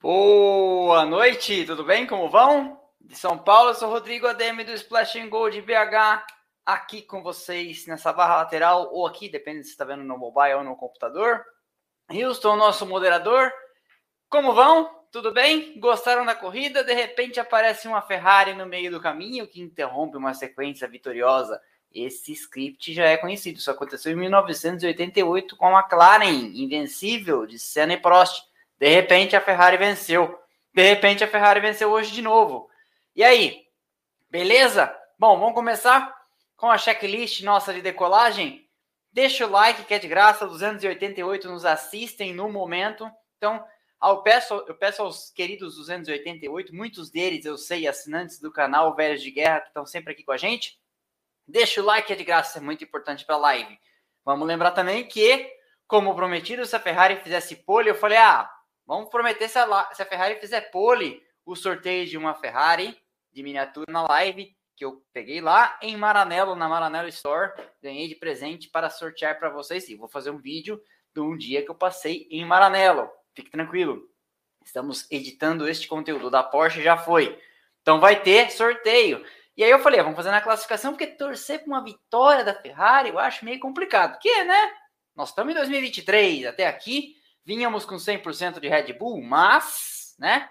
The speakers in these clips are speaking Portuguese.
Boa noite, tudo bem? Como vão? De São Paulo, eu sou Rodrigo ADM do Splash and Go de BH, aqui com vocês nessa barra lateral, ou aqui, depende se está vendo no mobile ou no computador. Houston, nosso moderador. Como vão? Tudo bem? Gostaram da corrida? De repente aparece uma Ferrari no meio do caminho que interrompe uma sequência vitoriosa. Esse script já é conhecido, isso aconteceu em 1988 com a McLaren, invencível, de Senna e Prost. De repente a Ferrari venceu. De repente a Ferrari venceu hoje de novo. E aí? Beleza? Bom, vamos começar com a checklist nossa de decolagem. Deixa o like que é de graça, 288 nos assistem no momento. Então, eu peço, eu peço aos queridos 288, muitos deles eu sei, assinantes do canal Velhos de Guerra, que estão sempre aqui com a gente. Deixa o like, é de graça, é muito importante para a live. Vamos lembrar também que, como prometido, se a Ferrari fizesse pole, eu falei, ah, Vamos prometer se a, se a Ferrari fizer pole, o sorteio de uma Ferrari de miniatura na live que eu peguei lá em Maranello, na Maranello Store, ganhei de presente para sortear para vocês. E vou fazer um vídeo de um dia que eu passei em Maranello. Fique tranquilo. Estamos editando este conteúdo da Porsche, já foi. Então vai ter sorteio. E aí eu falei, ah, vamos fazer na classificação, porque torcer para uma vitória da Ferrari eu acho meio complicado. Que, né? Nós estamos em 2023, até aqui Vínhamos com 100% de Red Bull, mas, né?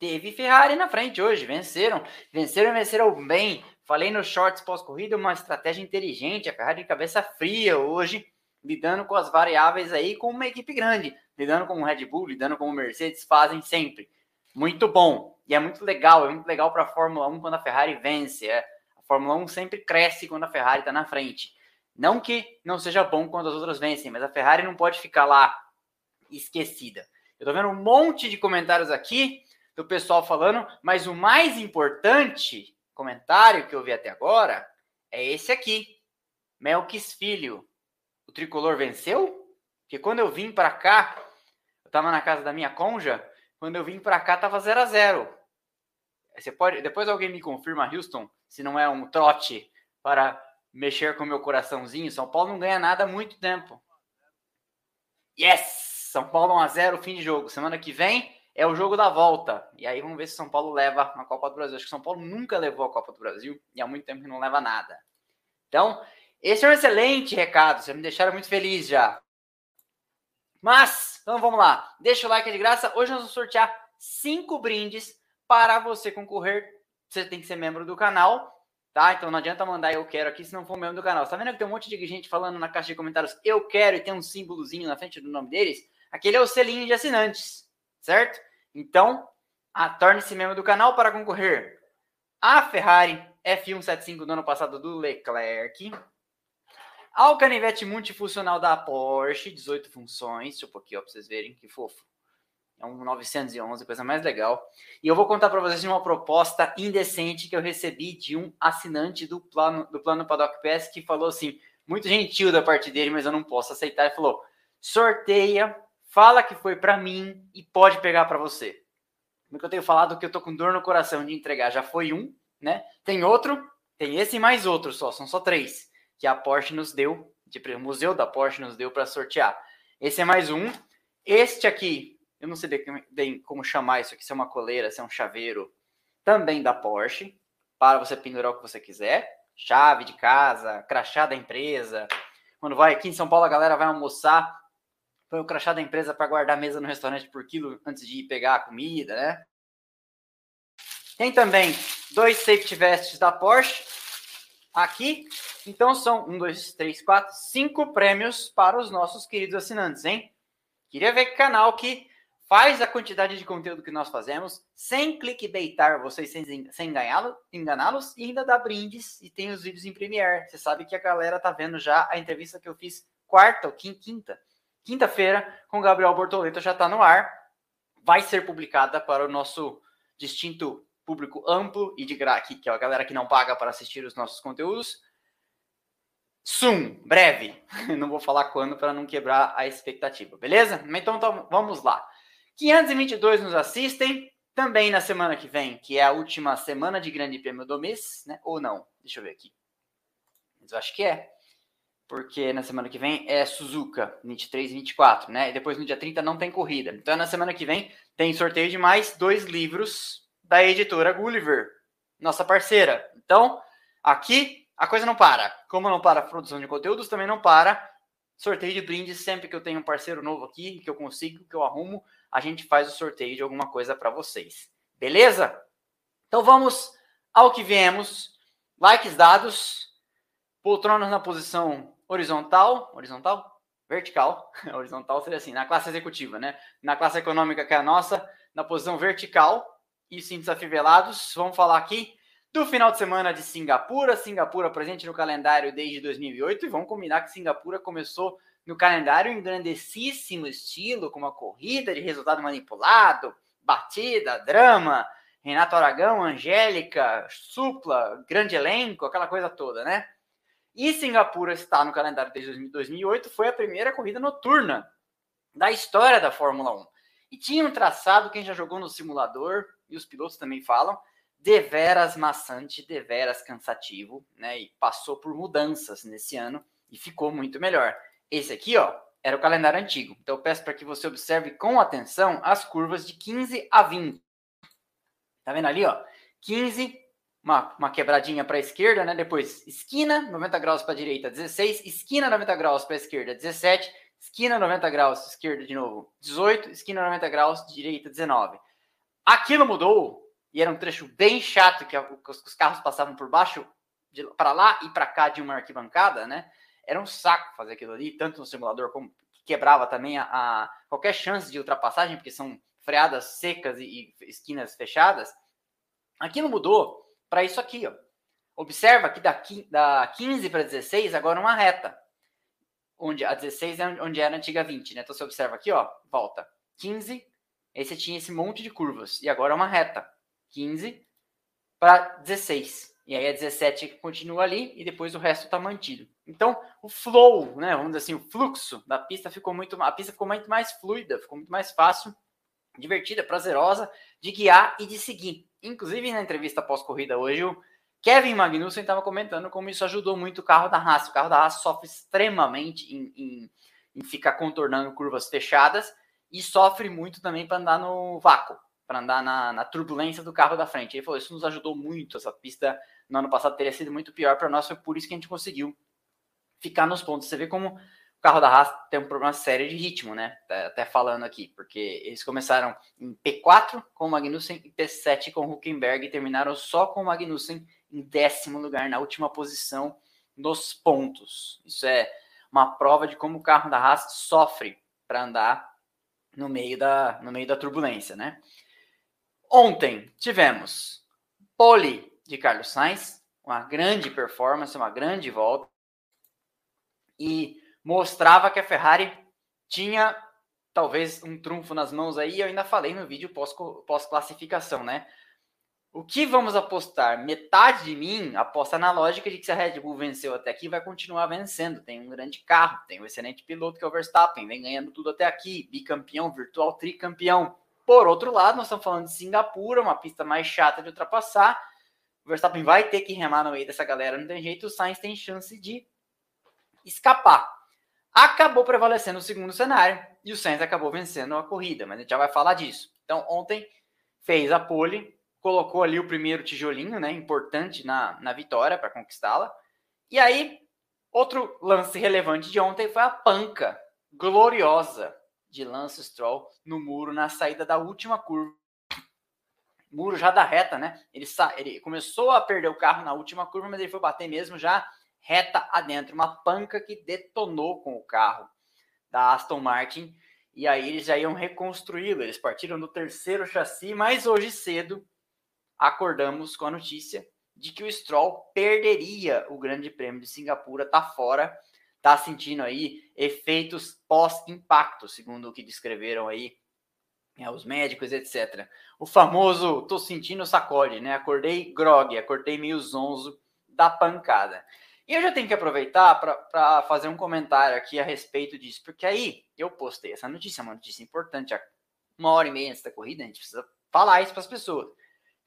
Teve Ferrari na frente hoje, venceram. Venceram e venceram bem. Falei nos shorts pós-corrida, uma estratégia inteligente. A Ferrari de cabeça fria hoje, lidando com as variáveis aí com uma equipe grande. Lidando com o Red Bull, lidando com o Mercedes, fazem sempre. Muito bom. E é muito legal, é muito legal para a Fórmula 1 quando a Ferrari vence. É. A Fórmula 1 sempre cresce quando a Ferrari está na frente. Não que não seja bom quando as outras vencem, mas a Ferrari não pode ficar lá esquecida. Eu tô vendo um monte de comentários aqui do pessoal falando, mas o mais importante comentário que eu vi até agora é esse aqui. Melquis Filho. O tricolor venceu? Porque quando eu vim para cá, eu tava na casa da minha conja, quando eu vim para cá tava 0 a 0. Você pode, depois alguém me confirma, Houston, se não é um trote para mexer com meu coraçãozinho. São Paulo não ganha nada há muito tempo. Yes! São Paulo 1x0, fim de jogo. Semana que vem é o jogo da volta. E aí vamos ver se São Paulo leva a Copa do Brasil. Acho que São Paulo nunca levou a Copa do Brasil e há muito tempo que não leva nada. Então, esse é um excelente recado. Vocês me deixaram muito feliz já. Mas, então vamos lá. Deixa o like é de graça. Hoje nós vamos sortear cinco brindes para você concorrer. Você tem que ser membro do canal tá? Então não adianta mandar eu quero aqui se não for membro do canal. Tá vendo que tem um monte de gente falando na caixa de comentários eu quero e tem um símbolozinho na frente do nome deles? Aquele é o selinho de assinantes, certo? Então, torne-se membro do canal para concorrer a Ferrari F175 do ano passado do Leclerc, ao canivete multifuncional da Porsche, 18 funções, deixa eu pôr aqui para vocês verem que fofo. É um 911, coisa mais legal. E eu vou contar para vocês uma proposta indecente que eu recebi de um assinante do plano do plano Paddock Pass que falou assim, muito gentil da parte dele, mas eu não posso aceitar. Ele falou: sorteia fala que foi para mim e pode pegar para você. Como que eu tenho falado que eu tô com dor no coração de entregar, já foi um, né? Tem outro, tem esse e mais outro só, são só três que a Porsche nos deu, tipo, o museu da Porsche nos deu para sortear. Esse é mais um. Este aqui, eu não sei bem como chamar isso aqui, se é uma coleira, se é um chaveiro, também da Porsche, para você pendurar o que você quiser. Chave de casa, crachá da empresa. Quando vai aqui em São Paulo, a galera vai almoçar, põe o crachá da empresa para guardar a mesa no restaurante por quilo antes de ir pegar a comida, né? Tem também dois safety vests da Porsche aqui. Então são um, dois, três, quatro, cinco prêmios para os nossos queridos assinantes, hein? Queria ver que canal que faz a quantidade de conteúdo que nós fazemos sem clickbaitar vocês, sem, sem enganá-los e ainda dá brindes e tem os vídeos em Premiere. Você sabe que a galera tá vendo já a entrevista que eu fiz quarta ou quinta quinta-feira, com Gabriel Bortoleto já está no ar. Vai ser publicada para o nosso distinto público amplo e de graça, que é a galera que não paga para assistir os nossos conteúdos. Soon, breve. Não vou falar quando para não quebrar a expectativa, beleza? Então, então vamos lá. 522 nos assistem. Também na semana que vem, que é a última semana de Grande Prêmio do mês, né? Ou não? Deixa eu ver aqui. Mas eu acho que é porque na semana que vem é Suzuka, 23 e 24, né? E depois no dia 30 não tem corrida. Então na semana que vem tem sorteio de mais dois livros da editora Gulliver, nossa parceira. Então, aqui a coisa não para. Como não para a produção de conteúdos, também não para sorteio de brindes sempre que eu tenho um parceiro novo aqui, que eu consigo, que eu arrumo, a gente faz o sorteio de alguma coisa para vocês. Beleza? Então vamos ao que viemos. Likes dados, poltronas na posição horizontal, horizontal, vertical, horizontal seria assim, na classe executiva, né? Na classe econômica que é a nossa, na posição vertical e cintos afivelados. Vamos falar aqui do final de semana de Singapura, Singapura presente no calendário desde 2008 e vamos combinar que Singapura começou no calendário em grandessíssimo estilo, com uma corrida de resultado manipulado, batida, drama, Renato Aragão, Angélica, supla, grande elenco, aquela coisa toda, né? E Singapura está no calendário desde 2008, foi a primeira corrida noturna da história da Fórmula 1. E tinha um traçado, quem já jogou no simulador, e os pilotos também falam, deveras maçante, deveras cansativo, né? E passou por mudanças nesse ano e ficou muito melhor. Esse aqui, ó, era o calendário antigo. Então eu peço para que você observe com atenção as curvas de 15 a 20. Tá vendo ali, ó? 15 uma, uma quebradinha para a esquerda, né? Depois esquina, 90 graus para a direita, 16, esquina 90 graus para a esquerda, 17, esquina 90 graus, esquerda de novo, 18, esquina 90 graus, direita, 19. Aquilo mudou e era um trecho bem chato que os carros passavam por baixo, para lá e para cá de uma arquibancada, né? Era um saco fazer aquilo ali, tanto no simulador como quebrava também a, a qualquer chance de ultrapassagem, porque são freadas secas e, e esquinas fechadas. Aquilo mudou para isso aqui. Ó. Observa que daqui, da 15 para 16, agora uma reta. Onde a 16 é onde era a antiga 20, né? Então você observa aqui, ó, volta. 15, aí você tinha esse monte de curvas. E agora é uma reta. 15 para 16. E aí a 17 continua ali e depois o resto está mantido. Então, o flow, né, vamos dizer assim, o fluxo da pista ficou muito, a pista ficou muito mais fluida, ficou muito mais fácil, divertida, prazerosa de guiar e de seguir. Inclusive, na entrevista pós-corrida hoje, o Kevin Magnussen estava comentando como isso ajudou muito o carro da Haas. O carro da Haas sofre extremamente em, em, em ficar contornando curvas fechadas e sofre muito também para andar no vácuo, para andar na, na, turbulência do carro da frente. Ele falou: Isso nos ajudou muito. Essa pista no ano passado teria sido muito pior para nós, foi por isso que a gente conseguiu ficar nos pontos. Você vê como carro da Haas tem um problema sério de ritmo, né? Tá até falando aqui, porque eles começaram em P4 com o Magnussen e P7 com o Huckenberg e terminaram só com o Magnussen em décimo lugar, na última posição nos pontos. Isso é uma prova de como o carro da Haas sofre para andar no meio da, no meio da turbulência, né? Ontem tivemos pole de Carlos Sainz, uma grande performance, uma grande volta. E mostrava que a Ferrari tinha talvez um trunfo nas mãos aí. Eu ainda falei no vídeo pós-classificação, pós né? O que vamos apostar? Metade de mim aposta na lógica de que se a Red Bull venceu até aqui, vai continuar vencendo. Tem um grande carro, tem um excelente piloto que é o Verstappen, vem ganhando tudo até aqui, bicampeão, virtual tricampeão. Por outro lado, nós estamos falando de Singapura, uma pista mais chata de ultrapassar. O Verstappen vai ter que remar no meio dessa galera, não tem jeito. O Sainz tem chance de escapar acabou prevalecendo o segundo cenário e o Sainz acabou vencendo a corrida, mas a gente já vai falar disso. Então, ontem fez a pole, colocou ali o primeiro tijolinho, né, importante na, na vitória para conquistá-la. E aí, outro lance relevante de ontem foi a panca gloriosa de Lance Stroll no muro na saída da última curva. Muro já da reta, né? Ele, ele começou a perder o carro na última curva, mas ele foi bater mesmo já reta adentro, uma panca que detonou com o carro da Aston Martin. E aí eles já iam reconstruí-lo. Eles partiram do terceiro chassi, mas hoje cedo acordamos com a notícia de que o Stroll perderia o Grande Prêmio de Singapura, tá fora, tá sentindo aí efeitos pós-impacto, segundo o que descreveram aí é, os médicos, etc. O famoso tô sentindo sacode, né? Acordei grog, acordei meio zonzo da pancada. E eu já tenho que aproveitar para fazer um comentário aqui a respeito disso, porque aí eu postei essa notícia, uma notícia importante, uma hora e meia antes da corrida, a gente precisa falar isso para as pessoas.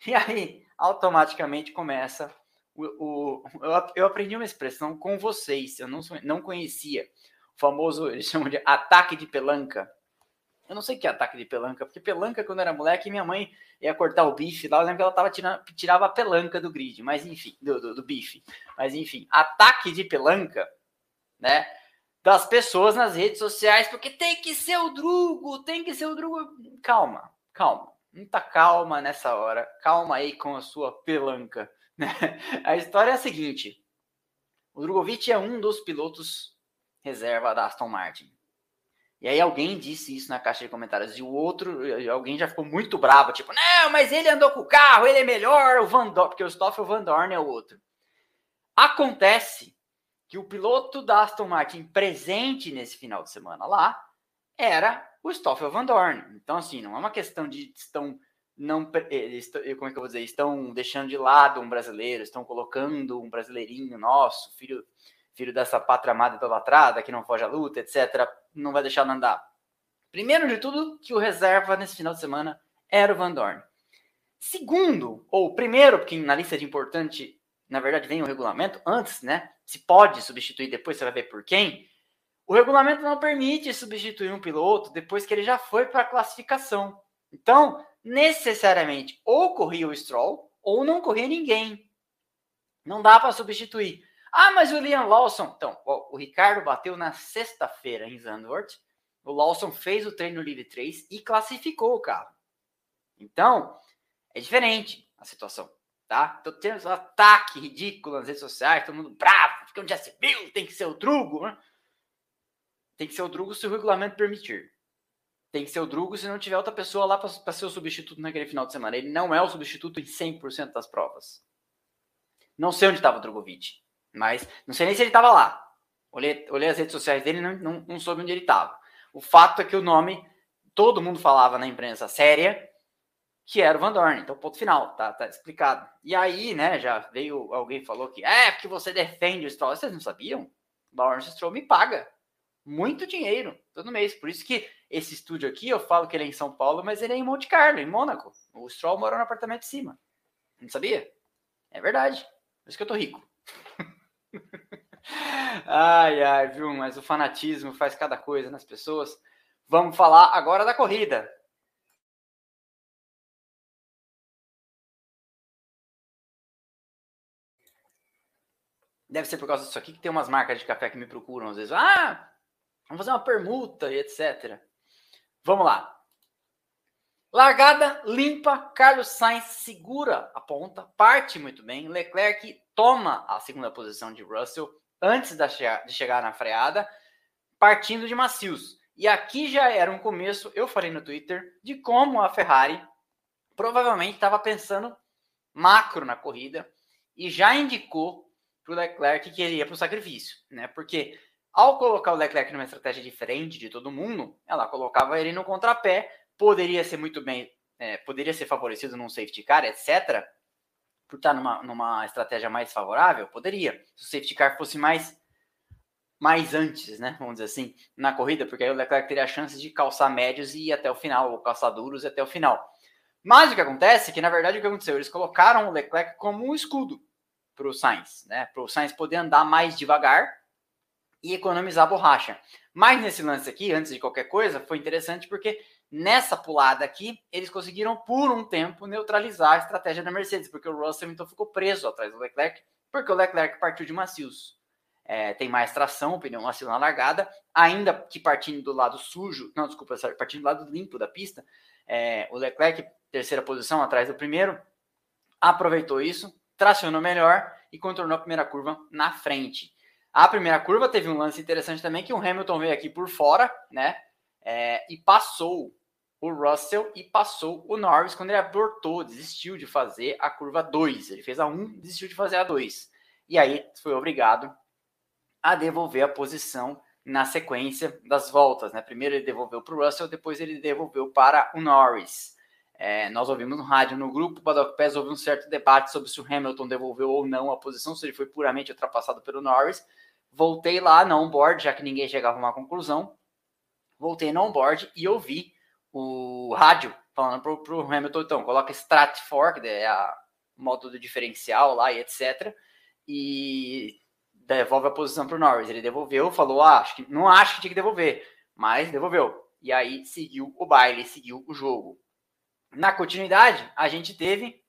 E aí, automaticamente começa o, o, eu, eu aprendi uma expressão com vocês, eu não, não conhecia. O famoso, eles chamam de ataque de pelanca. Eu não sei o que é ataque de pelanca, porque pelanca, quando era moleque, minha mãe ia cortar o bife lá, eu lembro que ela tava tirando, tirava a pelanca do grid, mas enfim, do, do, do bife. Mas enfim, ataque de pelanca, né? Das pessoas nas redes sociais, porque tem que ser o Drugo, tem que ser o Drugo. Calma, calma. Muita calma nessa hora. Calma aí com a sua pelanca. Né? A história é a seguinte: o Drogovic é um dos pilotos reserva da Aston Martin. E aí alguém disse isso na caixa de comentários e o outro, alguém já ficou muito bravo, tipo, não, mas ele andou com o carro, ele é melhor, o Van Dorn, porque o Stoffel Van Dorn é o outro. Acontece que o piloto da Aston Martin presente nesse final de semana lá era o Stoffel Van Dorn. Então, assim, não é uma questão de estão não eles, como é que eu vou dizer, estão deixando de lado um brasileiro, estão colocando um brasileirinho nosso, filho filho dessa pátria amada idolatrada, que não foge à luta, etc., não vai deixar andar. Primeiro de tudo, que o reserva nesse final de semana era o Van Dorn. Segundo, ou primeiro, porque na lista de importante, na verdade, vem o regulamento, antes, né? Se pode substituir, depois você vai ver por quem. O regulamento não permite substituir um piloto depois que ele já foi para a classificação. Então, necessariamente, ou corria o Stroll, ou não corria ninguém. Não dá para substituir. Ah, mas o Liam Lawson. Então, o Ricardo bateu na sexta-feira em Zandvoort. O Lawson fez o treino livre 3 e classificou o carro. Então, é diferente a situação, tá? Então, temos um ataque ridículo nas redes sociais, todo mundo bravo, porque onde já se viu, tem que ser o Drugo, né? Tem que ser o Drugo se o regulamento permitir. Tem que ser o Drugo se não tiver outra pessoa lá para ser o substituto naquele final de semana. Ele não é o substituto em 100% das provas. Não sei onde estava o Drogovic. Mas não sei nem se ele estava lá. Olhei, olhei as redes sociais dele e não, não, não soube onde ele estava. O fato é que o nome, todo mundo falava na imprensa séria que era o Van Dorn. Então, ponto final, tá, tá explicado. E aí, né, já veio alguém falou que é porque você defende o Stroll. Vocês não sabiam? O Lawrence Stroll me paga muito dinheiro todo mês. Por isso que esse estúdio aqui, eu falo que ele é em São Paulo, mas ele é em Monte Carlo, em Mônaco. O Stroll mora no apartamento de cima. Não sabia? É verdade. Por isso que eu tô rico. ai, ai, viu? Mas o fanatismo faz cada coisa nas pessoas. Vamos falar agora da corrida. Deve ser por causa disso aqui que tem umas marcas de café que me procuram às vezes. Ah, vamos fazer uma permuta e etc. Vamos lá. Largada limpa, Carlos Sainz segura a ponta, parte muito bem. Leclerc toma a segunda posição de Russell antes de chegar na freada, partindo de macios. E aqui já era um começo, eu falei no Twitter, de como a Ferrari provavelmente estava pensando macro na corrida e já indicou para o Leclerc que ele ia para o sacrifício, né? Porque ao colocar o Leclerc numa estratégia diferente de todo mundo, ela colocava ele no contrapé poderia ser muito bem, é, poderia ser favorecido num safety car, etc., por estar numa, numa estratégia mais favorável? Poderia. Se o safety car fosse mais mais antes, né? Vamos dizer assim, na corrida, porque aí o Leclerc teria a chance de calçar médios e ir até o final, ou calçar duros e até o final. Mas o que acontece é que, na verdade, o que aconteceu? Eles colocaram o Leclerc como um escudo para o Sainz, né? Para o Sainz poder andar mais devagar e economizar borracha. Mas nesse lance aqui, antes de qualquer coisa, foi interessante porque Nessa pulada aqui, eles conseguiram por um tempo neutralizar a estratégia da Mercedes, porque o Russell então ficou preso atrás do Leclerc, porque o Leclerc partiu de macios. É, tem mais tração, pneu macio na largada, ainda que partindo do lado sujo, não, desculpa, partindo do lado limpo da pista, é, o Leclerc, terceira posição atrás do primeiro, aproveitou isso, tracionou melhor e contornou a primeira curva na frente. A primeira curva teve um lance interessante também, que o Hamilton veio aqui por fora, né? É, e passou o Russell e passou o Norris quando ele abortou, desistiu de fazer a curva 2. Ele fez a 1, desistiu de fazer a 2. E aí foi obrigado a devolver a posição na sequência das voltas. Né? Primeiro ele devolveu para o Russell, depois ele devolveu para o Norris. É, nós ouvimos no rádio, no grupo Paddock Pass, houve um certo debate sobre se o Hamilton devolveu ou não a posição, se ele foi puramente ultrapassado pelo Norris. Voltei lá na onboard, já que ninguém chegava a uma conclusão. Voltei no onboard e ouvi o rádio falando pro, pro Hamilton, então, coloca Strat Fork, é a modo do diferencial lá e etc. e devolve a posição para o Norris. Ele devolveu, falou, ah, acho que, não acho que tinha que devolver, mas devolveu. E aí seguiu o baile, seguiu o jogo. Na continuidade, a gente teve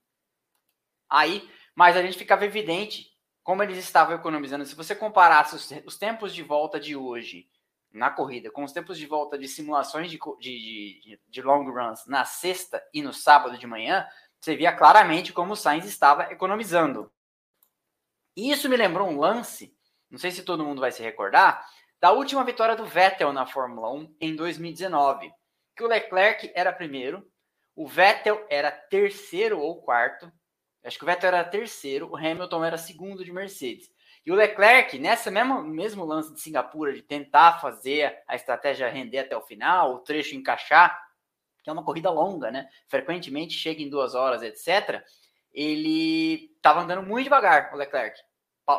aí, mas a gente ficava evidente como eles estavam economizando. Se você comparasse os, os tempos de volta de hoje na corrida com os tempos de volta de simulações de, de, de, long runs na sexta e no sábado de manhã, você via claramente como o Sainz estava economizando. Isso me lembrou um lance, não sei se todo mundo vai se recordar, da última vitória do Vettel na Fórmula 1 em 2019, que o Leclerc era primeiro, o Vettel era terceiro ou quarto, acho que o Vettel era terceiro, o Hamilton era segundo de Mercedes. E o Leclerc, nessa mesma mesmo lance de Singapura, de tentar fazer a estratégia render até o final, o trecho encaixar, que é uma corrida longa, né? Frequentemente chega em duas horas, etc. Ele estava andando muito devagar, o Leclerc.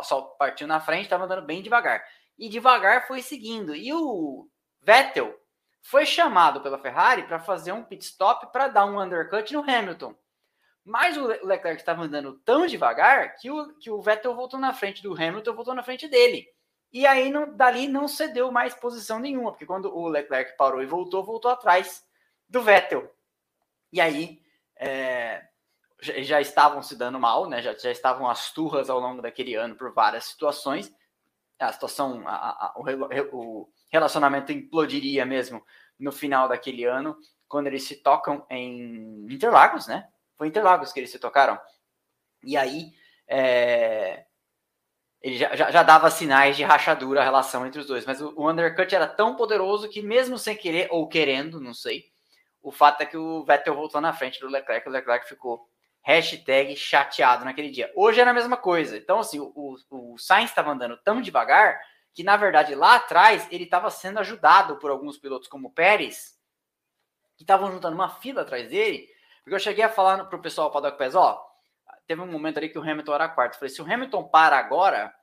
Só partiu na frente, estava andando bem devagar. E devagar foi seguindo. E o Vettel foi chamado pela Ferrari para fazer um pit stop para dar um undercut no Hamilton. Mas o Leclerc estava andando tão devagar que o, que o Vettel voltou na frente do Hamilton, voltou na frente dele. E aí, não, dali, não cedeu mais posição nenhuma, porque quando o Leclerc parou e voltou, voltou atrás do Vettel. E aí, é, já, já, estavam se dando mal, né? Já, já estavam as turras ao longo daquele ano por várias situações. A situação, a, a, o, o relacionamento implodiria mesmo no final daquele ano, quando eles se tocam em Interlagos, né? Foi Interlagos que eles se tocaram. E aí, é, ele já, já, já, dava sinais de rachadura a relação entre os dois. Mas o, o, undercut era tão poderoso que, mesmo sem querer ou querendo, não sei, o fato é que o Vettel voltou na frente do Leclerc. O Leclerc ficou hashtag chateado naquele dia. Hoje era a mesma coisa. Então, assim, o, o Sainz estava andando tão devagar que, na verdade, lá atrás ele estava sendo ajudado por alguns pilotos como o Pérez, que estavam juntando uma fila atrás dele porque eu cheguei a falar para o pessoal Paddock Pés, ó, teve um momento ali que o Hamilton era quarto. Eu falei, se o Hamilton para agora,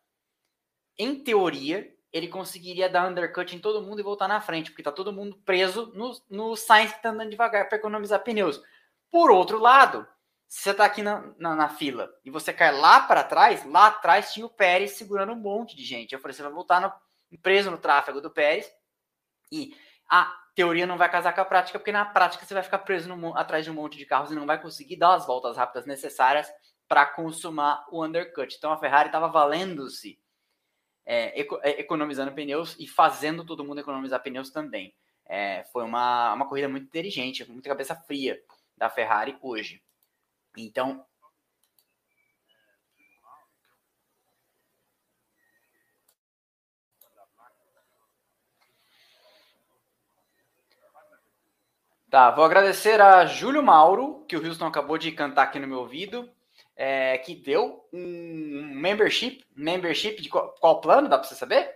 em teoria, ele conseguiria dar undercut em todo mundo e voltar na frente, porque tá todo mundo preso no, no Sainz que tá andando devagar para economizar pneus. Por outro lado, se você tá aqui na, na, na fila e você cai lá para trás, lá atrás tinha o Pérez segurando um monte de gente. Eu falei, você vai voltar no, preso no tráfego do Pérez e a teoria não vai casar com a prática, porque na prática você vai ficar preso no, atrás de um monte de carros e não vai conseguir dar as voltas rápidas necessárias para consumar o undercut. Então a Ferrari estava valendo-se, é, eco, é, economizando pneus e fazendo todo mundo economizar pneus também. É, foi uma, uma corrida muito inteligente, muita cabeça fria da Ferrari hoje. Então, Tá, vou agradecer a Júlio Mauro, que o Houston acabou de cantar aqui no meu ouvido, é, que deu um membership, membership de qual, qual plano, dá para você saber?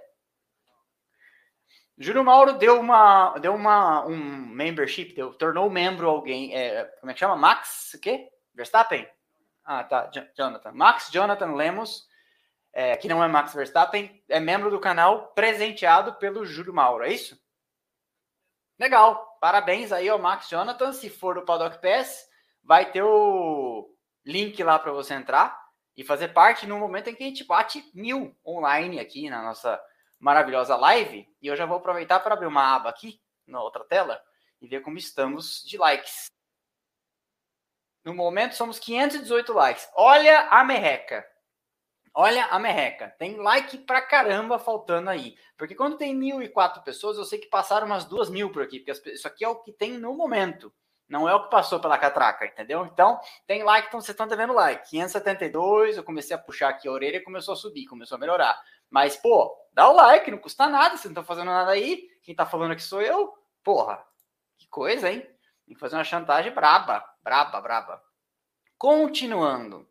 Júlio Mauro deu uma, deu uma, um membership, deu, tornou membro alguém, é, como é que chama? Max, o quê? Verstappen? Ah, tá, Jonathan. Max Jonathan Lemos, é, que não é Max Verstappen, é membro do canal presenteado pelo Júlio Mauro, é isso? Legal. Parabéns aí ao Max Jonathan. Se for do Paddock Pass, vai ter o link lá para você entrar e fazer parte no momento em que a gente bate mil online aqui na nossa maravilhosa live. E eu já vou aproveitar para abrir uma aba aqui na outra tela e ver como estamos de likes. No momento somos 518 likes. Olha a merreca. Olha a merreca. Tem like pra caramba faltando aí. Porque quando tem mil e quatro pessoas, eu sei que passaram umas duas mil por aqui. Porque isso aqui é o que tem no momento. Não é o que passou pela catraca, entendeu? Então, tem like, então vocês estão devendo like. 572, eu comecei a puxar aqui a orelha e começou a subir, começou a melhorar. Mas, pô, dá o like, não custa nada, vocês não estão fazendo nada aí. Quem tá falando aqui sou eu. Porra, que coisa, hein? Tem que fazer uma chantagem braba, braba, braba. Continuando.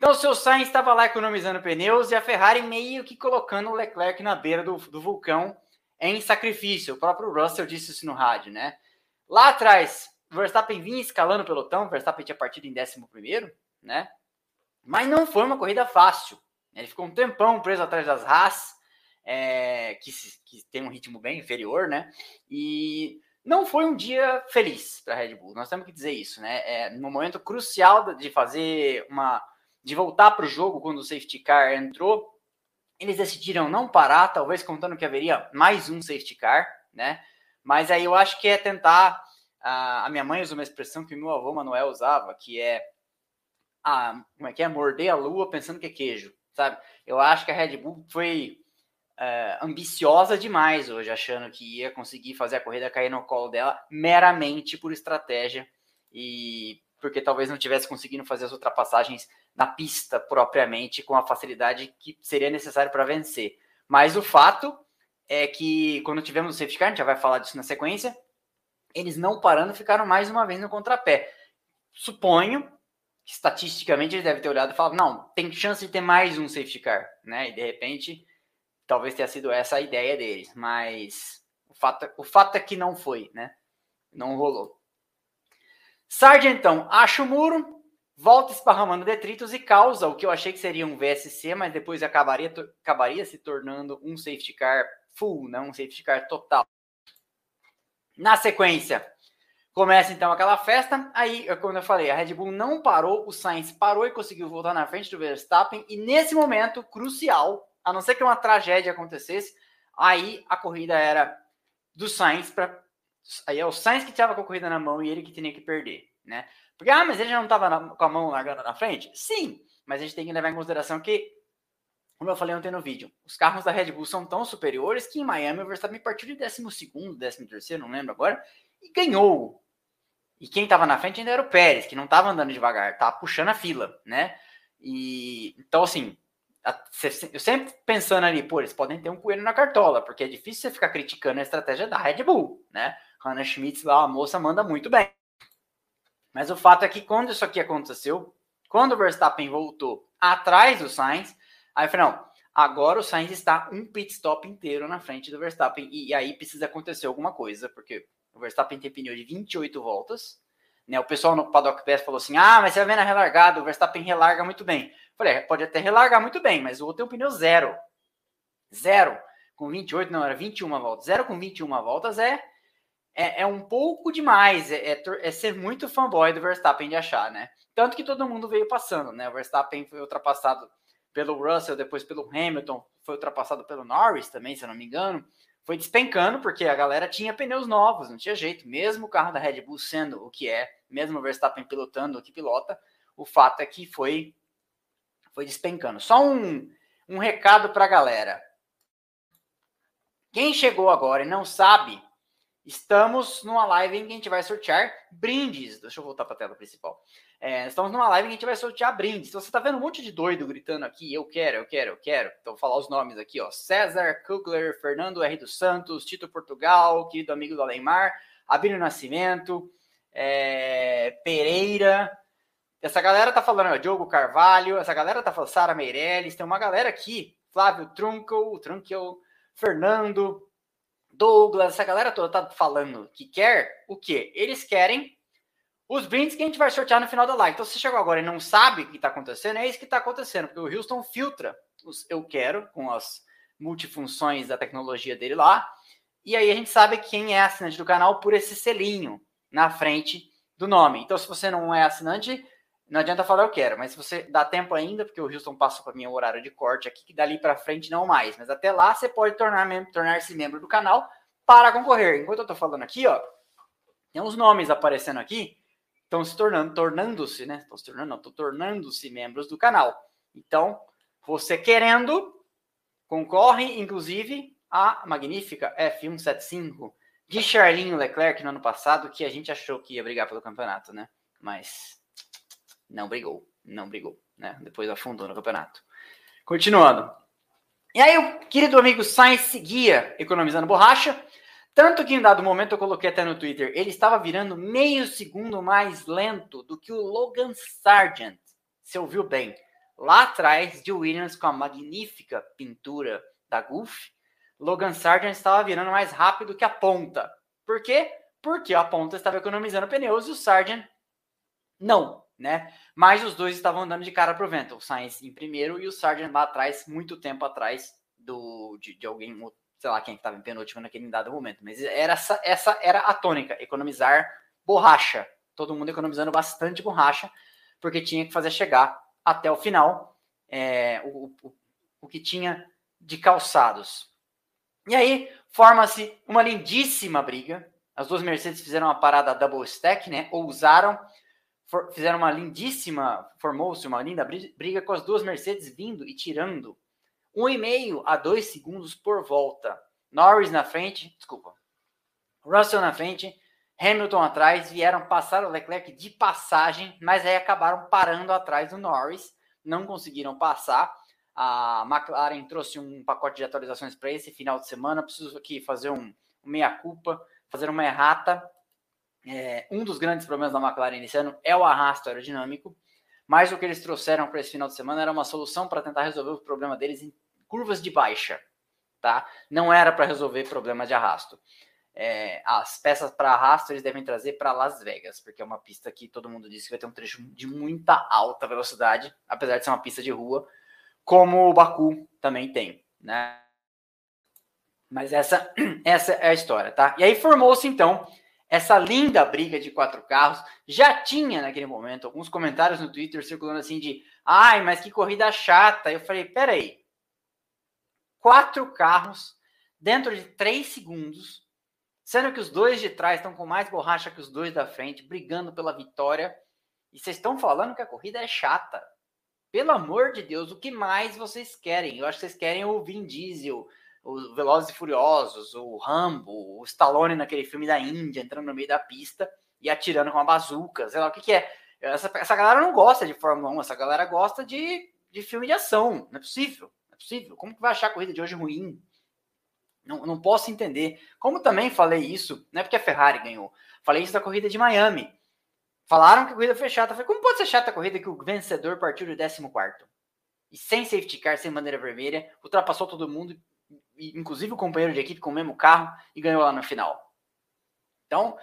Então, o seu Sainz estava lá economizando pneus e a Ferrari meio que colocando o Leclerc na beira do, do vulcão em sacrifício. O próprio Russell disse isso no rádio, né? Lá atrás, Verstappen vinha escalando o pelotão, Verstappen tinha partido em 11, né? Mas não foi uma corrida fácil. Ele ficou um tempão preso atrás das Haas, é, que, que tem um ritmo bem inferior, né? E não foi um dia feliz para a Red Bull. Nós temos que dizer isso, né? É, no momento crucial de fazer uma de voltar para o jogo quando o safety car entrou. Eles decidiram não parar, talvez contando que haveria mais um safety car, né? Mas aí eu acho que é tentar. A, minha mãe usa uma expressão que meu avô Manuel usava, que é a, como é que é? Morder a lua pensando que é queijo, sabe? Eu acho que a Red Bull foi é, ambiciosa demais hoje, achando que ia conseguir fazer a corrida cair no colo dela meramente por estratégia e porque talvez não tivesse conseguindo fazer as ultrapassagens na pista propriamente com a facilidade que seria necessário para vencer. Mas o fato é que quando tivemos o safety car, a gente já vai falar disso na sequência, eles não parando ficaram mais uma vez no contrapé. Suponho que estatisticamente eles devem ter olhado e falado, não, tem chance de ter mais um safety car, né? E de repente, talvez tenha sido essa a ideia deles, mas o fato, o fato é que não foi, né? Não rolou. Sargentão acha o muro, volta esparramando detritos e causa o que eu achei que seria um VSC, mas depois acabaria, acabaria se tornando um safety car full, não um safety car total. Na sequência, começa então aquela festa. Aí, como eu falei, a Red Bull não parou, o Sainz parou e conseguiu voltar na frente do Verstappen. E nesse momento crucial, a não ser que uma tragédia acontecesse, aí a corrida era do Sainz para Aí é o Sainz que estava com a corrida na mão e ele que tinha que perder, né? Porque, ah, mas ele já não estava com a mão largando na frente? Sim, mas a gente tem que levar em consideração que, como eu falei ontem no vídeo, os carros da Red Bull são tão superiores que em Miami o Verstappen partiu de 12 13 não lembro agora, e ganhou. E quem estava na frente ainda era o Pérez, que não estava andando devagar, estava puxando a fila, né? E então, assim, eu sempre pensando ali, pô, eles podem ter um coelho na cartola, porque é difícil você ficar criticando a estratégia da Red Bull, né? Hannah Schmitz lá, a moça manda muito bem. Mas o fato é que quando isso aqui aconteceu, quando o Verstappen voltou atrás do Sainz, aí eu falei, não, agora o Sainz está um pit stop inteiro na frente do Verstappen, e, e aí precisa acontecer alguma coisa, porque o Verstappen tem pneu de 28 voltas, né? O pessoal no Paddock Pass falou assim, ah, mas você vai ver na relargada, o Verstappen relarga muito bem. Eu falei, é, pode até relargar muito bem, mas o outro tem um pneu zero. Zero. Com 28, não, era 21 voltas. Zero com 21 voltas é é, é um pouco demais, é, é, é, ser muito fanboy do Verstappen de achar, né? Tanto que todo mundo veio passando, né? O Verstappen foi ultrapassado pelo Russell, depois pelo Hamilton, foi ultrapassado pelo Norris também, se eu não me engano. Foi despencando, porque a galera tinha pneus novos, não tinha jeito. Mesmo o carro da Red Bull sendo o que é, mesmo o Verstappen pilotando o que pilota, o fato é que foi, foi despencando. Só um, um recado para a galera. Quem chegou agora e não sabe Estamos numa live em que a gente vai sortear brindes. Deixa eu voltar para a tela principal. É, estamos numa live em que a gente vai sortear brindes. Então, você está vendo um monte de doido gritando aqui, eu quero, eu quero, eu quero. Então, vou falar os nomes aqui, ó. César Kugler, Fernando R. dos Santos, Tito Portugal, querido amigo do Alemar, Abílio Nascimento, é, Pereira. Essa galera tá falando, ó, Diogo Carvalho, essa galera tá falando, Sara Meirelles, tem uma galera aqui, Flávio Trunkel, Trunkel, Fernando, Douglas, essa galera toda tá falando que quer o quê? Eles querem os brindes que a gente vai sortear no final da live. Então, se você chegou agora e não sabe o que está acontecendo, é isso que está acontecendo, porque o Houston filtra os eu quero com as multifunções da tecnologia dele lá. E aí a gente sabe quem é assinante do canal por esse selinho na frente do nome. Então, se você não é assinante, não adianta falar eu quero, mas se você dá tempo ainda, porque o Houston passou para mim o horário de corte aqui, que dali para frente não mais. Mas até lá você pode tornar tornar-se membro do canal para concorrer. Enquanto eu estou falando aqui, ó, tem uns nomes aparecendo aqui, estão se tornando, tornando-se, né? Estão se tornando, estão tornando-se membros do canal. Então, você querendo, concorre, inclusive, a magnífica F175 de Charlinho Leclerc no ano passado, que a gente achou que ia brigar pelo campeonato, né? Mas não brigou, não brigou, né? Depois afundou no campeonato. Continuando. E aí o querido amigo Sainz seguia economizando borracha, tanto que em dado momento eu coloquei até no Twitter, ele estava virando meio segundo mais lento do que o Logan Sargent. Você ouviu bem? Lá atrás de Williams com a magnífica pintura da Goof, Logan Sargent estava virando mais rápido que a ponta. Por quê? Porque a ponta estava economizando pneus e o Sargent não né? Mas os dois estavam andando de cara para o vento. O Sainz em primeiro e o Sargent lá atrás, muito tempo atrás do, de, de alguém, sei lá quem estava em penúltimo naquele dado momento. Mas era essa, essa era a tônica, economizar borracha. Todo mundo economizando bastante borracha, porque tinha que fazer chegar até o final é, o, o, o que tinha de calçados. E aí forma-se uma lindíssima briga. As duas Mercedes fizeram uma parada double stack, né? Ousaram, for, fizeram uma lindíssima, formou-se uma linda briga com as duas Mercedes vindo e tirando um e meio a dois segundos por volta. Norris na frente, desculpa, Russell na frente, Hamilton atrás, vieram passar o Leclerc de passagem, mas aí acabaram parando atrás do Norris, não conseguiram passar. A McLaren trouxe um pacote de atualizações para esse final de semana. Preciso aqui fazer um, um meia-culpa, fazer uma errata. É, um dos grandes problemas da McLaren esse ano é o arrasto aerodinâmico, mas o que eles trouxeram para esse final de semana era uma solução para tentar resolver o problema deles em curvas de baixa, tá? Não era para resolver problemas de arrasto. É, as peças para arrasto eles devem trazer para Las Vegas, porque é uma pista que todo mundo diz que vai ter um trecho de muita alta velocidade, apesar de ser uma pista de rua, como o Baku também tem, né? Mas essa, essa é a história, tá? E aí formou-se então essa linda briga de quatro carros. Já tinha naquele momento alguns comentários no Twitter circulando assim de ai, mas que corrida chata. Eu falei, peraí, quatro carros dentro de três segundos, sendo que os dois de trás estão com mais borracha que os dois da frente, brigando pela vitória. E vocês estão falando que a corrida é chata. Pelo amor de Deus, o que mais vocês querem? Eu acho que vocês querem o Vin Diesel, os Velozes e Furiosos, o Rambo, o Stallone naquele filme da Índia, entrando no meio da pista e atirando com uma bazuca, sei lá o que, que é. Essa, essa galera não gosta de Fórmula 1, essa galera gosta de, de filme de ação. Não é possível, não é possível. Como que vai achar a corrida de hoje ruim? Não, não posso entender. Como também falei isso, não é porque a Ferrari ganhou, falei isso da corrida de Miami. Falaram que a corrida foi chata. Falei, como pode ser chata a corrida que o vencedor partiu do 14? E sem safety car, sem bandeira vermelha, ultrapassou todo mundo, inclusive o companheiro de equipe com o mesmo carro, e ganhou lá no final. Então,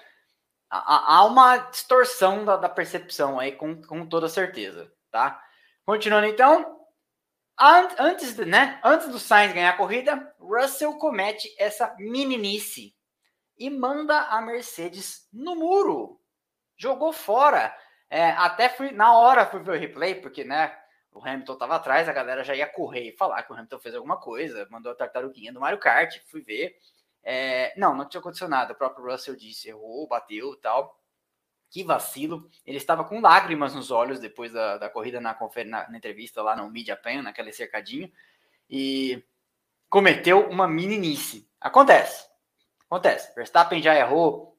há uma distorção da, da percepção aí, com, com toda certeza, tá? Continuando então, antes, de, né, antes do Sainz ganhar a corrida, Russell comete essa meninice e manda a Mercedes no muro jogou fora. É, até fui, na hora fui ver o replay, porque, né, o Hamilton estava atrás, a galera já ia correr e falar que o Hamilton fez alguma coisa, mandou a tartaruguinha do Mario Kart, fui ver. É, não, não tinha acontecido nada. O próprio Russell disse, errou, bateu tal. Que vacilo. Ele estava com lágrimas nos olhos depois da, da corrida na, na, na entrevista lá no Media Pan, naquele cercadinho. E cometeu uma meninice. Acontece. Acontece. Verstappen já errou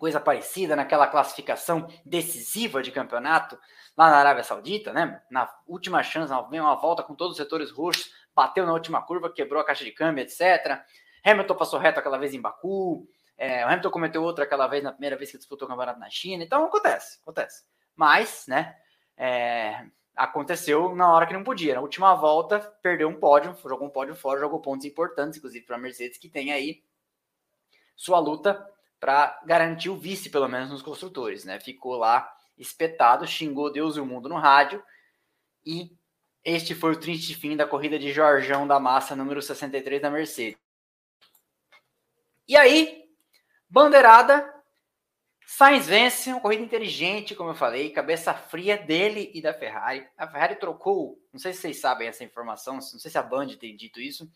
coisa parecida naquela classificação decisiva de campeonato lá na Arábia Saudita, né? Na última chance, veio uma volta com todos os setores roxos, bateu na última curva, quebrou a caixa de câmbio, etc. Hamilton passou reto aquela vez em Baku, é, o Hamilton cometeu outra aquela vez na primeira vez que disputou o campeonato na China, então acontece, acontece. Mas, né? É, aconteceu na hora que não podia. Na última volta, perdeu um pódio, jogou um pódio fora, jogou pontos importantes, inclusive para a Mercedes, que tem aí sua luta para garantir o vice, pelo menos, nos construtores, né? Ficou lá espetado, xingou Deus e o mundo no rádio. E este foi o triste fim da corrida de Jorjão da Massa, número 63 da Mercedes. E aí, bandeirada, Sainz vence, uma corrida inteligente, como eu falei, cabeça fria dele e da Ferrari. A Ferrari trocou, não sei se vocês sabem essa informação, não sei se a Band tem dito isso,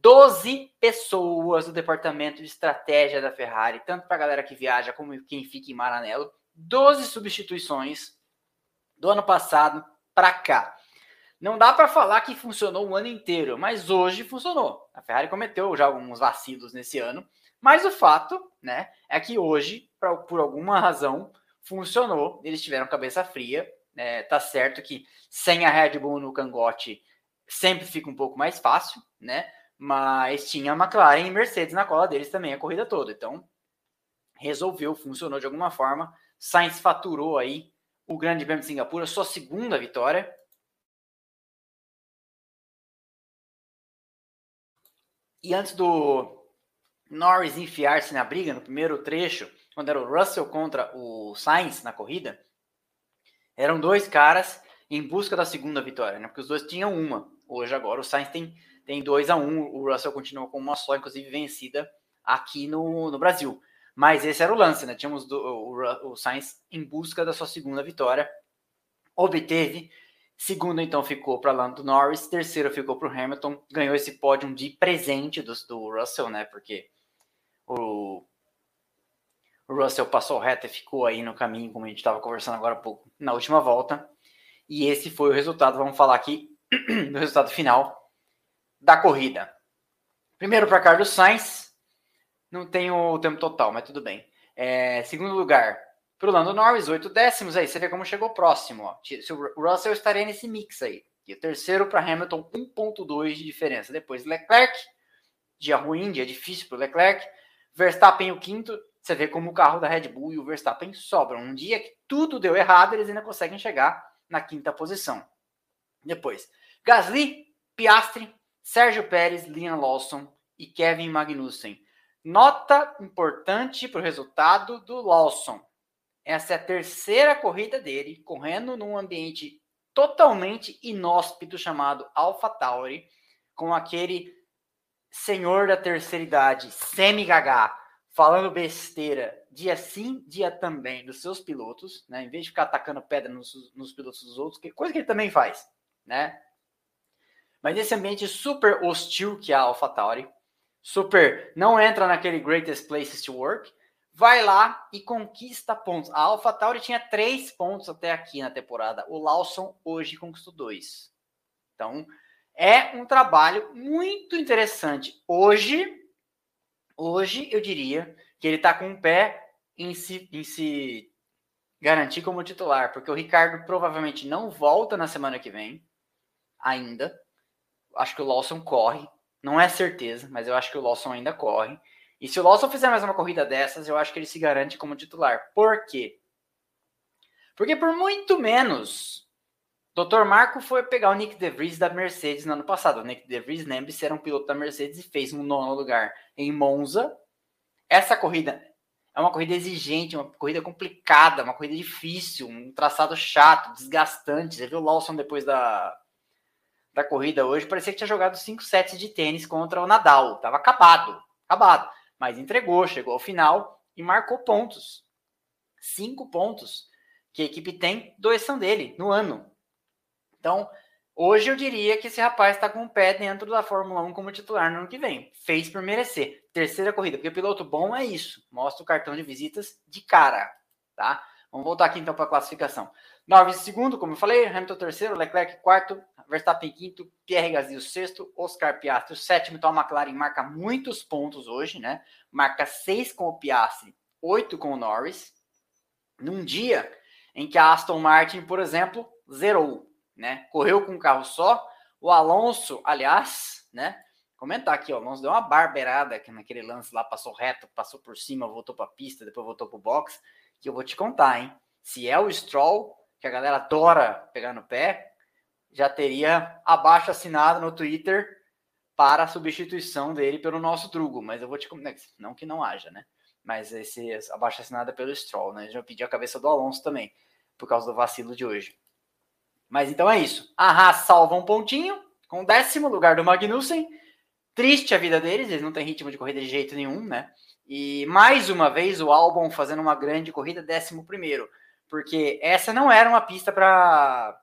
12 pessoas do departamento de estratégia da Ferrari, tanto para a galera que viaja como quem fica em Maranello, 12 substituições do ano passado para cá. Não dá para falar que funcionou o ano inteiro, mas hoje funcionou. A Ferrari cometeu já alguns vacilos nesse ano, mas o fato, né, é que hoje, pra, por alguma razão, funcionou. Eles tiveram cabeça fria. É, tá certo que sem a Red Bull no cangote sempre fica um pouco mais fácil, né? Mas tinha McLaren e Mercedes na cola deles também a corrida toda. Então, resolveu, funcionou de alguma forma. Sainz faturou aí o Grande Prêmio de Singapura, sua segunda vitória. E antes do Norris enfiar-se na briga, no primeiro trecho, quando era o Russell contra o Sainz na corrida, eram dois caras em busca da segunda vitória, né? Porque os dois tinham uma. Hoje, agora, o Sainz tem tem 2 a 1 um, o Russell continua com uma só, inclusive vencida aqui no, no Brasil. Mas esse era o lance, né? Tínhamos do, o, o Sainz em busca da sua segunda vitória, obteve Segundo, então, ficou para Lando Norris. Terceiro ficou para o Hamilton. Ganhou esse pódio de presente do, do Russell, né? Porque o, o Russell passou reto e ficou aí no caminho, como a gente estava conversando agora há pouco, na última volta. E esse foi o resultado. Vamos falar aqui do resultado final da corrida. Primeiro para Carlos Sainz. Não tem o tempo total, mas tudo bem. É, segundo lugar, para o Lando Norris, 8 décimos aí. Você vê como chegou próximo. Ó. O Russell estaria nesse mix aí. E o terceiro para Hamilton, 1,2 de diferença. Depois Leclerc, dia ruim, dia difícil para o Leclerc. Verstappen, o quinto. Você vê como o carro da Red Bull e o Verstappen sobram. Um dia que tudo deu errado, eles ainda conseguem chegar na quinta posição. Depois, Gasly, Piastri, Sérgio Pérez, Liam Lawson e Kevin Magnussen. Nota importante para o resultado do Lawson. Essa é a terceira corrida dele, correndo num ambiente totalmente inóspito chamado AlphaTauri, com aquele senhor da terceira idade, semi-gagá, falando besteira dia sim, dia também dos seus pilotos, né? Em vez de ficar atacando pedra nos, nos pilotos dos outros, que coisa que ele também faz, né? Mas nesse ambiente super hostil que é a AlphaTauri, super não entra naquele greatest places to work, vai lá e conquista pontos. A AlphaTauri tinha três pontos até aqui na temporada. O Lawson hoje conquistou dois. Então, é um trabalho muito interessante. Hoje, hoje eu diria que ele está com um pé em se, em se garantir como titular, porque o Ricardo provavelmente não volta na semana que vem, ainda. Acho que o Lawson corre, não é certeza, mas eu acho que o Lawson ainda corre. E se o Lawson fizer mais uma corrida dessas, eu acho que ele se garante como titular. Por quê? Porque por muito menos, Dr. Marco foi pegar o Nick DeVries da Mercedes no ano passado. O Nick DeVries, lembre-se, era um piloto da Mercedes e fez um nono lugar em Monza. Essa corrida é uma corrida exigente, uma corrida complicada, uma corrida difícil, um traçado chato, desgastante. Você viu o Lawson depois da, da corrida hoje? Parecia que tinha jogado cinco sets de tênis contra o Nadal. Tava acabado, acabado mas entregou, chegou ao final e marcou pontos. Cinco pontos que a equipe tem, dois são dele no ano. Então, hoje eu diria que esse rapaz está com o pé dentro da Fórmula 1 como titular no ano que vem. Fez por merecer. Terceira corrida, porque piloto bom é isso. Mostra o cartão de visitas de cara, tá? Vamos voltar aqui então para a classificação. Norris segundo, como eu falei, Hamilton terceiro, Leclerc quarto, Verstappen quinto, Pierre Gasly sexto, Oscar Piastri sétimo. Então a McLaren marca muitos pontos hoje, né? Marca seis com o Piastri, oito com o Norris. Num dia em que a Aston Martin, por exemplo, zerou, né? Correu com um carro só. O Alonso, aliás, né? Comentar aqui, ó, o Alonso deu uma barbeirada aqui naquele lance lá, passou reto, passou por cima, voltou para a pista, depois voltou para o box, que eu vou te contar, hein? Se é o Stroll, que a galera adora pegar no pé, já teria abaixo assinado no Twitter para a substituição dele pelo nosso Drugo. Mas eu vou te comentar, não que não haja, né? Mas esse abaixo assinado é pelo Stroll, né? Já pedi a cabeça do Alonso também, por causa do vacilo de hoje. Mas então é isso. A Haas salva um pontinho, com décimo lugar do Magnussen. Triste a vida deles, eles não têm ritmo de corrida de jeito nenhum, né? E mais uma vez o Albon fazendo uma grande corrida, décimo primeiro. Porque essa não era uma pista para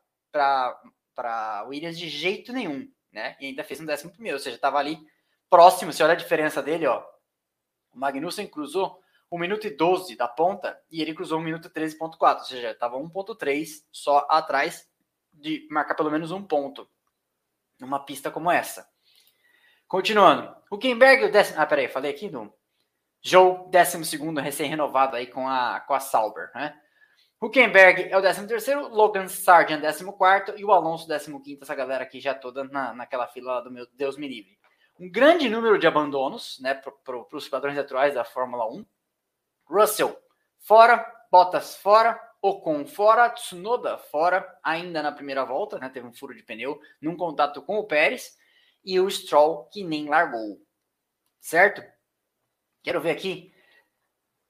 Williams de jeito nenhum, né? E ainda fez um décimo primeiro, ou seja, estava ali próximo. Se olha a diferença dele, ó. O Magnussen cruzou 1 minuto e 12 da ponta e ele cruzou 1 minuto 13.4, ou seja, estava 1.3 só atrás de marcar pelo menos um ponto numa pista como essa. Continuando, o Kimberg, o décimo. Ah, peraí, falei aqui do Joe, décimo segundo recém-renovado aí com a, com a Sauber, né? Huckenberg é o 13º, Logan Sargent 14º e o Alonso 15º, essa galera aqui já toda na, naquela fila do meu Deus me livre. Um grande número de abandonos, né, para pro, os padrões atuais da Fórmula 1. Russell fora, Bottas fora, Ocon fora, Tsunoda fora, ainda na primeira volta, né, teve um furo de pneu, num contato com o Pérez, e o Stroll que nem largou. Certo? Quero ver aqui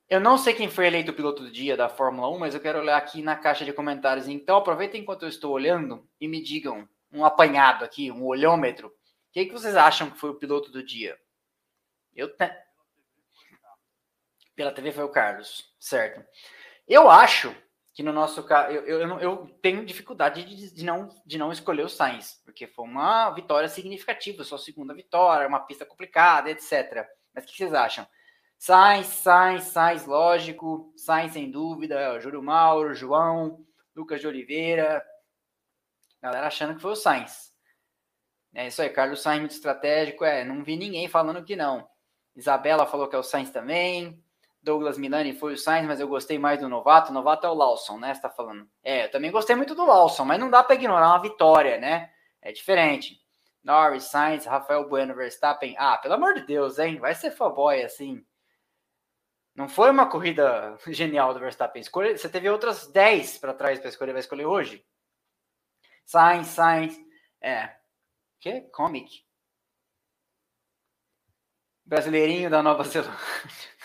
eu não sei quem foi eleito o piloto do dia da Fórmula 1, mas eu quero olhar aqui na caixa de comentários. Então, aproveitem enquanto eu estou olhando e me digam um apanhado aqui, um olhômetro. Quem que vocês acham que foi o piloto do dia? Eu te... Pela TV foi o Carlos, certo? Eu acho que no nosso caso, eu, eu, eu, tenho dificuldade de, de, não, de não escolher o Sainz, porque foi uma vitória significativa, sua segunda vitória, uma pista complicada, etc. Mas o que vocês acham? Sainz, Sainz, Sainz, lógico, Sainz sem dúvida, Júlio Mauro, João, Lucas de Oliveira, galera achando que foi o Sainz. É isso aí, Carlos Sainz muito estratégico, é, não vi ninguém falando que não. Isabela falou que é o Sainz também, Douglas Milani foi o Sainz, mas eu gostei mais do novato. O novato é o Lawson, né? Você tá falando. É, eu também gostei muito do Lawson, mas não dá para ignorar uma vitória, né? É diferente. Norris, Sainz, Rafael Bueno, Verstappen. Ah, pelo amor de Deus, hein? Vai ser fanboy assim. Não foi uma corrida genial do Verstappen. Escolhe, você teve outras 10 para trás para escolher, vai escolher hoje. Sainz, Sainz. É. Que? Comic. Brasileirinho da Nova Zelândia.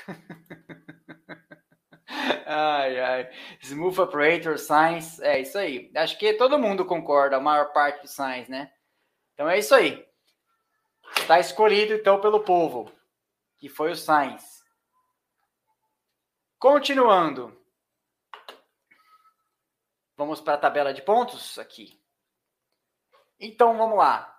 ai, ai. Smooth Operator, Science, é isso aí. Acho que todo mundo concorda, a maior parte do Science, né? Então é isso aí. Está escolhido então pelo povo, que foi o Science. Continuando. Vamos para a tabela de pontos aqui. Então vamos lá.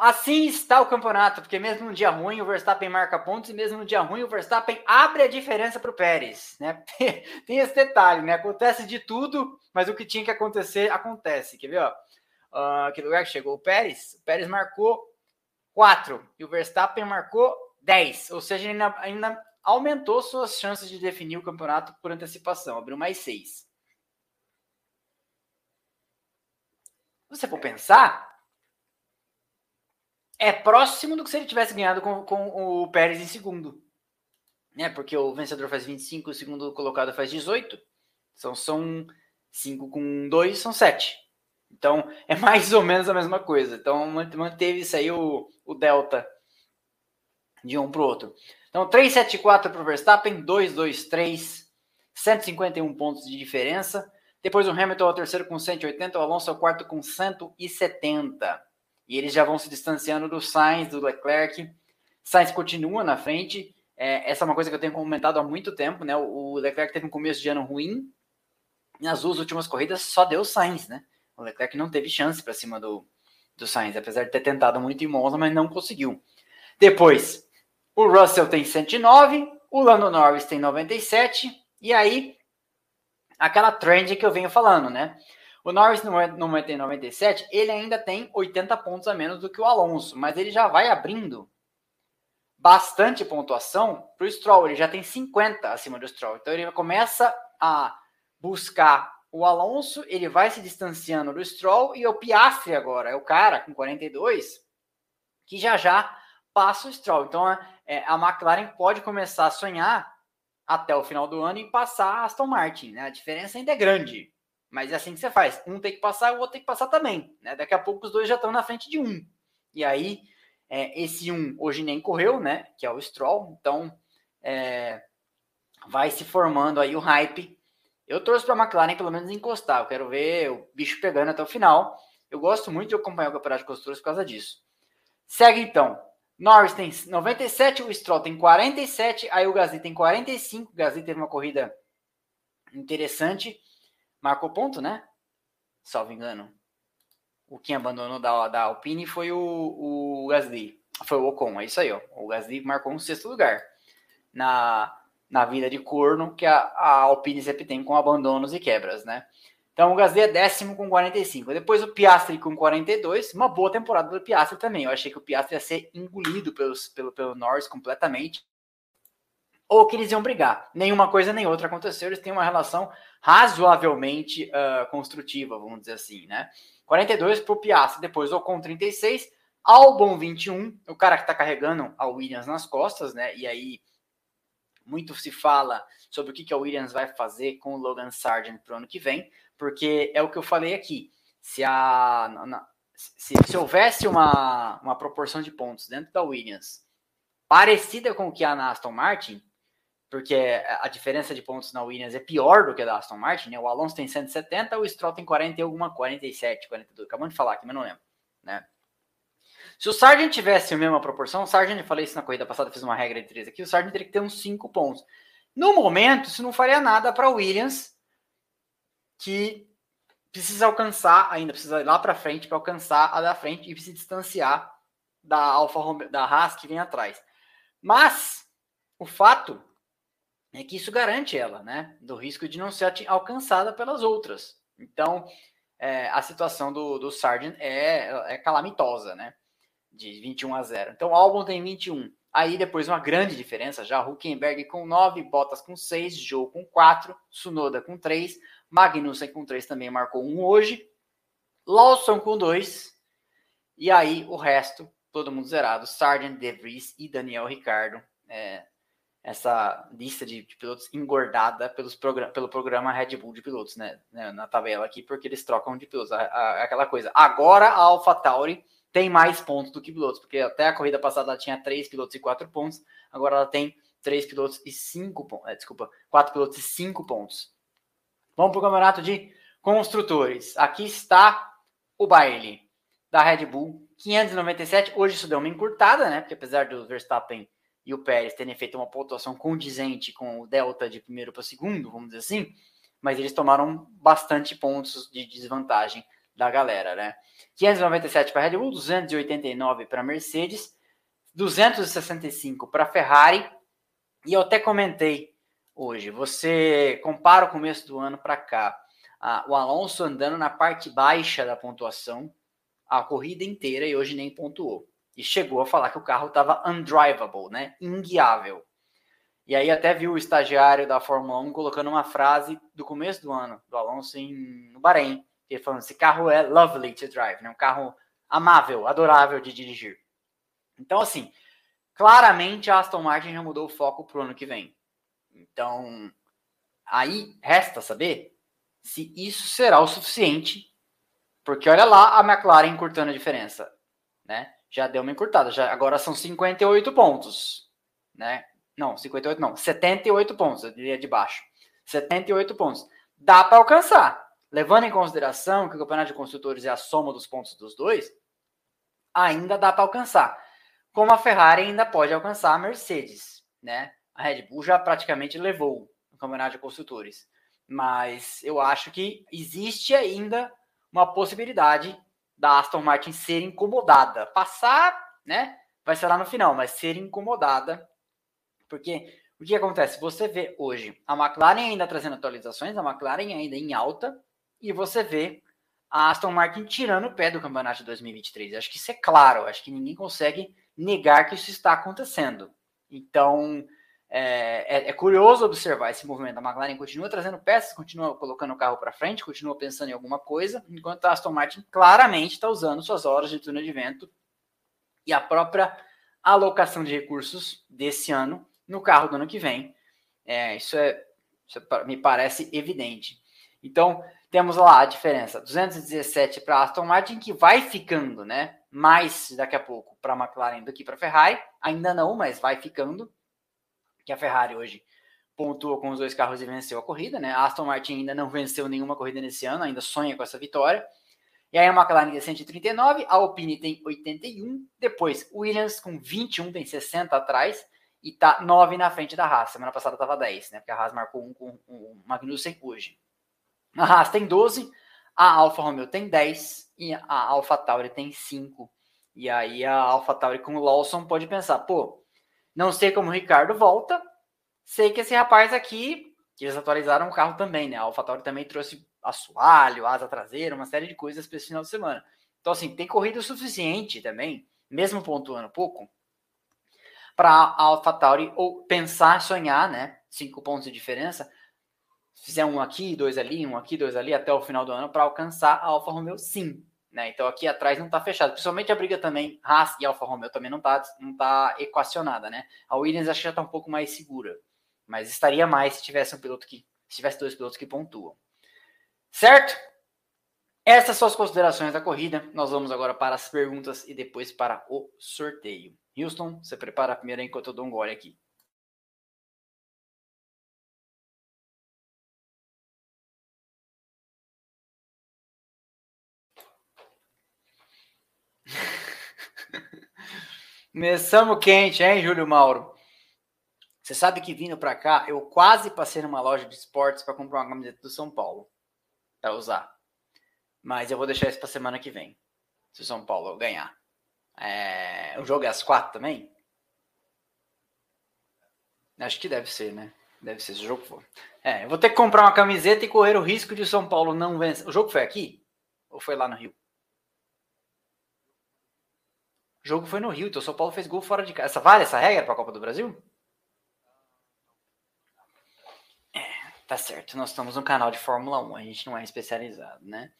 Assim está o campeonato, porque mesmo no dia ruim o Verstappen marca pontos e mesmo no dia ruim o Verstappen abre a diferença para o Pérez, né? Tem esse detalhe, né? Acontece de tudo, mas o que tinha que acontecer acontece. Quer ver? Ó? Uh, que lugar que chegou o Pérez? O Pérez marcou 4 e o Verstappen marcou 10, ou seja, ainda, ainda aumentou suas chances de definir o campeonato por antecipação, abriu mais 6. Se você for pensar, é próximo do que se ele tivesse ganhado com, com o Pérez em segundo. Né? Porque o vencedor faz 25, o segundo colocado faz 18. Então são 5 com 2, são 7. Então é mais ou menos a mesma coisa. Então manteve isso aí o, o delta de um para o outro. Então 374 para o Verstappen, 223, 151 pontos de diferença. Depois o Hamilton é o terceiro com 180, o Alonso é o quarto com 170. E eles já vão se distanciando do Sainz, do Leclerc. Sainz continua na frente. É, essa é uma coisa que eu tenho comentado há muito tempo, né? O Leclerc teve um começo de ano ruim. Nas duas últimas corridas só deu Sainz, né? O Leclerc não teve chance para cima do, do Sainz, apesar de ter tentado muito em Monza, mas não conseguiu. Depois, o Russell tem 109, o Lando Norris tem 97, e aí aquela trend que eu venho falando, né? O Norris no momento tem 97, ele ainda tem 80 pontos a menos do que o Alonso, mas ele já vai abrindo bastante pontuação para o Stroll. Ele já tem 50 acima do Stroll. Então ele começa a buscar o Alonso, ele vai se distanciando do Stroll e o Piastri agora é o cara com 42 que já já passa o Stroll. Então é, a McLaren pode começar a sonhar até o final do ano em passar a Aston Martin. Né? A diferença ainda é grande. Mas é assim que você faz. Um tem que passar, o outro tem que passar também. Né? Daqui a pouco os dois já estão na frente de um. E aí, é, esse um hoje nem correu, né? Que é o Stroll. Então, é, vai se formando aí o hype. Eu trouxe para a McLaren pelo menos encostar. Eu quero ver o bicho pegando até o final. Eu gosto muito de acompanhar o campeonato de costuras por causa disso. Segue então. Norris tem 97, o Stroll tem 47, aí o Gasly tem 45. O Gasly teve uma corrida interessante marcou ponto, né? Salvo engano. O que abandonou da, da Alpine foi o, o Gasly. Foi o Ocon, é isso aí, ó. O Gasly marcou um sexto lugar na, na vida de corno que a, a Alpine sempre tem com abandonos e quebras, né? Então o Gasly é décimo com 45. Depois o Piastri com 42. Uma boa temporada do Piastri também. Eu achei que o Piastri ia ser engolido pelos, pelo, pelo Norris completamente ou que eles iam brigar. Nenhuma coisa nem outra aconteceu, eles têm uma relação razoavelmente uh, construtiva, vamos dizer assim, né? 42 para o Piastri, depois o com 36, Albon 21, o cara que está carregando a Williams nas costas, né? E aí muito se fala sobre o que, que a Williams vai fazer com o Logan Sargent para o ano que vem, porque é o que eu falei aqui. Se a na, se, se houvesse uma, uma proporção de pontos dentro da Williams parecida com o que há na Aston Martin, porque a diferença de pontos na Williams é pior do que a da Aston Martin, né? O Alonso tem 170, o Stroll tem 40 e alguma 47, 42. Acabamos de falar aqui, mas não lembro, né? Se o Sargent tivesse a mesma proporção, o Sargent, eu falei isso na corrida passada, fiz uma regra de três aqui, o Sargent teria que ter uns 5 pontos. No momento, isso não faria nada para Williams que precisa alcançar ainda, precisa ir lá para frente para alcançar a da frente e se distanciar da Alfa Romeo, da Haas que vem atrás. Mas o fato é que isso garante ela, né, do risco de não ser alcançada pelas outras. Então, é, a situação do, do Sargent é, é calamitosa, né, de 21 a 0. Então, o Albon tem 21. Aí depois uma grande diferença, já Huckenberg com 9, Bottas com 6, Joe com 4, Sunoda com 3, Magnussen com 3 também marcou um hoje, Lawson com 2, e aí o resto, todo mundo zerado, Sargent, De Vries e Daniel Ricardo. É, essa lista de, de, pilotos engordada pelos pelo programa Red Bull de pilotos, né, né, na tabela aqui, porque eles trocam de pilotos, a, a, aquela coisa. Agora a AlphaTauri tem mais pontos do que pilotos, porque até a corrida passada ela tinha três pilotos e quatro pontos, agora ela tem três pilotos e cinco pontos, é, desculpa, quatro pilotos e cinco pontos. Vamos para o campeonato de construtores. Aqui está o baile da Red Bull, 597. Hoje isso deu uma encurtada, né? Porque apesar do Verstappen e o Pérez terem feito uma pontuação condizente com o delta de primeiro para segundo, vamos dizer assim, mas eles tomaram bastante pontos de desvantagem da galera, né? 597 para Red Bull, 289 para Mercedes, 265 para Ferrari. E eu até comentei hoje, você compara o começo do ano para cá, o Alonso andando na parte baixa da pontuação a corrida inteira e hoje nem pontuou. E chegou a falar que o carro estava undrivable, né? Inguiável. E aí até viu o estagiário da Fórmula 1 colocando uma frase do começo do ano, do Alonso em, no Bahrein, ele falando: esse carro é lovely to drive, né? um carro amável, adorável de dirigir. Então, assim, claramente a Aston Martin já mudou o foco para o ano que vem. Então, aí resta saber se isso será o suficiente, porque olha lá a McLaren encurtando a diferença, né? Já deu uma encurtada, já, agora são 58 pontos, né? Não, 58 não, 78 pontos, eu diria de baixo. 78 pontos. Dá para alcançar levando em consideração que o campeonato de construtores é a soma dos pontos dos dois, ainda dá para alcançar. Como a Ferrari ainda pode alcançar a Mercedes, né? A Red Bull já praticamente levou o campeonato de construtores. Mas eu acho que existe ainda uma possibilidade da Aston Martin ser incomodada. Passar, né? Vai ser lá no final, mas ser incomodada. Porque o que acontece? Você vê hoje a McLaren ainda trazendo atualizações, a McLaren ainda em alta, e você vê a Aston Martin tirando o pé do campeonato de 2023. Acho que isso é claro, acho que ninguém consegue negar que isso está acontecendo. Então, é, é, é, curioso observar esse movimento. A McLaren continua trazendo peças, continua colocando o carro para frente, continua pensando em alguma coisa, enquanto a Aston Martin claramente está usando suas horas de túnel de vento e a própria alocação de recursos desse ano no carro do ano que vem. É, isso, é, isso é, me parece evidente. Então, temos lá a diferença, 217 para Aston Martin, que vai ficando, né? Mais daqui a pouco para a McLaren do que para a Ferrari. Ainda não, mas vai ficando. Que a Ferrari hoje pontuou com os dois carros e venceu a corrida, né? A Aston Martin ainda não venceu nenhuma corrida nesse ano, ainda sonha com essa vitória. E aí a McLaren tem 139, a Alpine tem 81, depois Williams com 21, tem 60 atrás e tá 9 na frente da Haas. Semana passada estava 10, né? Porque a Haas marcou um com o Magnussen hoje. A Haas tem 12, a Alfa Romeo tem 10 e a Alfa Tauri tem 5. E aí a Alfa Tauri com o Lawson pode pensar, pô, não sei como o Ricardo volta, sei que esse rapaz aqui, que eles atualizaram o carro também, né? A Alfa Tauri também trouxe assoalho, asa traseira, uma série de coisas para esse final de semana. Então, assim, tem corrida o suficiente também, mesmo pontuando pouco, para a AlphaTauri ou pensar, sonhar, né? Cinco pontos de diferença, fizer um aqui, dois ali, um aqui, dois ali, até o final do ano, para alcançar a Alfa Romeo, sim. Né? Então aqui atrás não está fechado. Principalmente a briga também, Haas e Alfa Romeo também não está não tá equacionada, né? A Williams acho que já está um pouco mais segura. Mas estaria mais se tivesse um piloto que. Se tivesse dois pilotos que pontuam. Certo? Essas são as considerações da corrida. Nós vamos agora para as perguntas e depois para o sorteio. Houston, você prepara a primeira enquanto eu dou um gole aqui. Começamos quente, hein, Júlio Mauro? Você sabe que vindo para cá, eu quase passei numa loja de esportes para comprar uma camiseta do São Paulo. para usar. Mas eu vou deixar isso para semana que vem, se o São Paulo ganhar. É... O jogo é às quatro também? Acho que deve ser, né? Deve ser se o jogo for. É, eu vou ter que comprar uma camiseta e correr o risco de o São Paulo não vencer. O jogo foi aqui? Ou foi lá no Rio? O jogo foi no Rio, então o São Paulo fez gol fora de casa. Essa vale essa regra para a Copa do Brasil? É, tá certo. Nós estamos no canal de Fórmula 1, a gente não é especializado, né?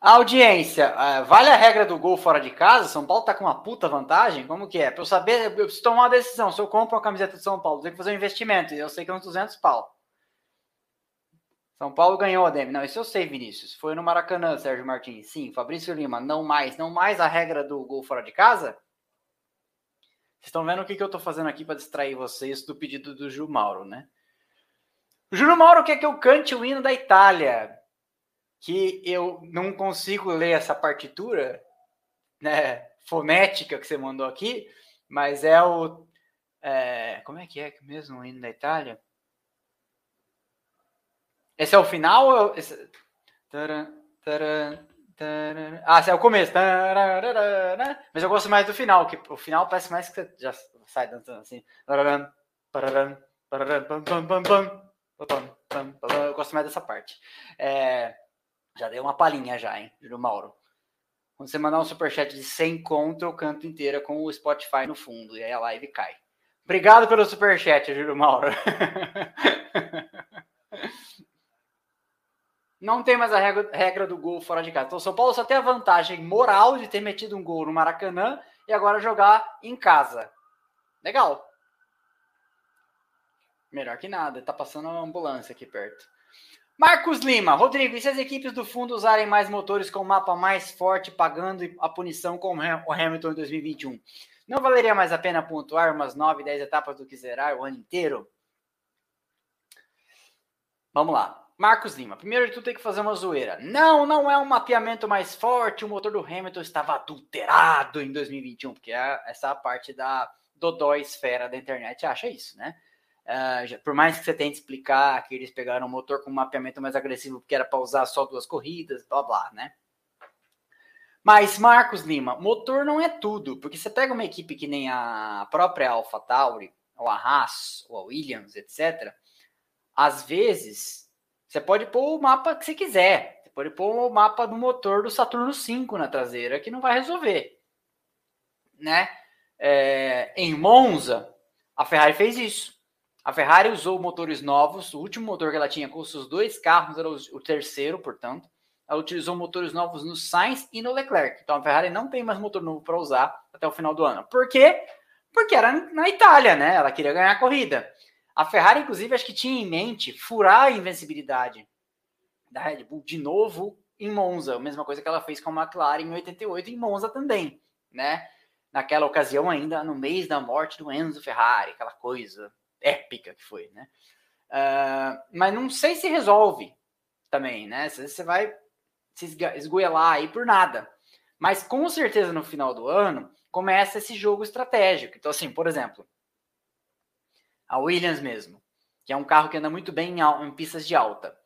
Audiência, uh, vale a regra do gol fora de casa? São Paulo tá com uma puta vantagem? Como que é? Para eu saber, eu preciso tomar uma decisão. Se eu compro uma camiseta de São Paulo, eu tenho que fazer um investimento. E eu sei que é uns 200 pau. São Paulo ganhou a Demi. Não, isso eu sei, Vinícius. Foi no Maracanã, Sérgio Martins. Sim, Fabrício Lima. Não mais. Não mais a regra do gol fora de casa? Vocês estão vendo o que, que eu estou fazendo aqui para distrair vocês do pedido do Ju Mauro, né? O Júlio Mauro quer que eu cante o hino da Itália que eu não consigo ler essa partitura, né, fonética que você mandou aqui, mas é o. É, como é que é mesmo o hino da Itália? Esse é o final? Esse... Ah, esse é o começo. Mas eu gosto mais do final, que o final parece mais que você já sai dançando assim. Eu gosto mais dessa parte. É... Já dei uma palhinha já, hein, Júlio Mauro. Quando você mandar um superchat de 100 conto, eu canto inteira com o Spotify no fundo. E aí a live cai. Obrigado pelo superchat, Júlio Mauro. Não tem mais a regra, regra, do gol fora de casa. Então, o São Paulo só tem a vantagem moral de ter metido um gol no Maracanã e agora jogar em casa. Legal. Melhor que nada. Tá passando uma ambulância aqui perto. Marcos Lima, Rodrigo, e se as equipes do fundo usarem mais motores com mapa mais forte, pagando a punição com o Hamilton em 2021? Não valeria mais a pena pontuar umas 9, 10 etapas do que zerar o ano inteiro? Vamos lá. Marcos Lima, primeiro de tudo tem que fazer uma zoeira. Não, não é um mapeamento mais forte, o motor do Hamilton estava adulterado em 2021, porque é essa parte da Dodó esfera da internet acha isso, né? Uh, por mais que você tente explicar que eles pegaram um motor com um mapeamento mais agressivo porque era para usar só duas corridas, blá blá, né? Mas, Marcos Lima, motor não é tudo, porque você pega uma equipe que nem a própria Alpha Tauri, ou a Haas, ou a Williams, etc. Às vezes, você pode pôr o mapa que você quiser. Você pode pôr o mapa do motor do Saturno 5 na traseira, que não vai resolver. Né? É, em Monza, a Ferrari fez isso. A Ferrari usou motores novos, o último motor que ela tinha com os seus dois carros era o terceiro, portanto. Ela utilizou motores novos no Sainz e no Leclerc. Então a Ferrari não tem mais motor novo para usar até o final do ano. Por quê? Porque era na Itália, né? Ela queria ganhar a corrida. A Ferrari, inclusive, acho que tinha em mente furar a invencibilidade da Red Bull de novo em Monza. A mesma coisa que ela fez com a McLaren em 88 em Monza também, né? Naquela ocasião ainda no mês da morte do Enzo Ferrari, aquela coisa épica que foi, né? Uh, mas não sei se resolve também, né? Você vai se esgoelar aí por nada. Mas com certeza no final do ano começa esse jogo estratégico. Então, assim, por exemplo, a Williams mesmo, que é um carro que anda muito bem em, em pistas de alta,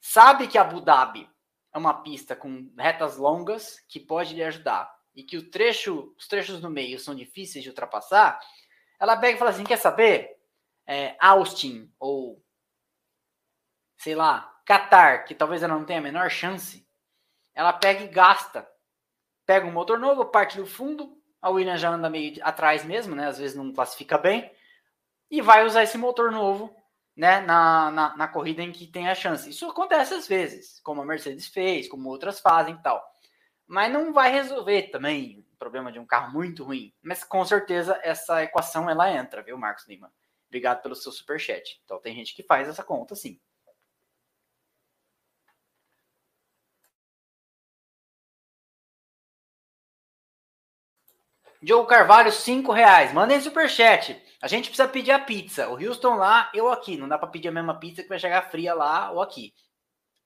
sabe que Abu Dhabi é uma pista com retas longas que pode lhe ajudar e que o trecho, os trechos no meio são difíceis de ultrapassar, ela pega e fala assim: quer saber? é, Austin ou sei lá, Qatar, que talvez ela não tenha a menor chance, ela pega e gasta. Pega um motor novo, parte do fundo, a Williams já anda meio atrás mesmo, né? Às vezes não classifica bem, e vai usar esse motor novo né, na, na, na, corrida em que tem a chance. Isso acontece às vezes, como a Mercedes fez, como outras fazem e tal. Mas não vai resolver também o problema de um carro muito ruim. Mas com certeza essa equação ela entra, viu, Marcos Lima? Obrigado pelo seu super chat. Então tem gente que faz essa conta sim. Diogo Carvalho, 5 reais. Mandem superchat. A gente precisa pedir a pizza. O Houston lá, eu aqui. Não dá para pedir a mesma pizza que vai chegar fria lá ou aqui.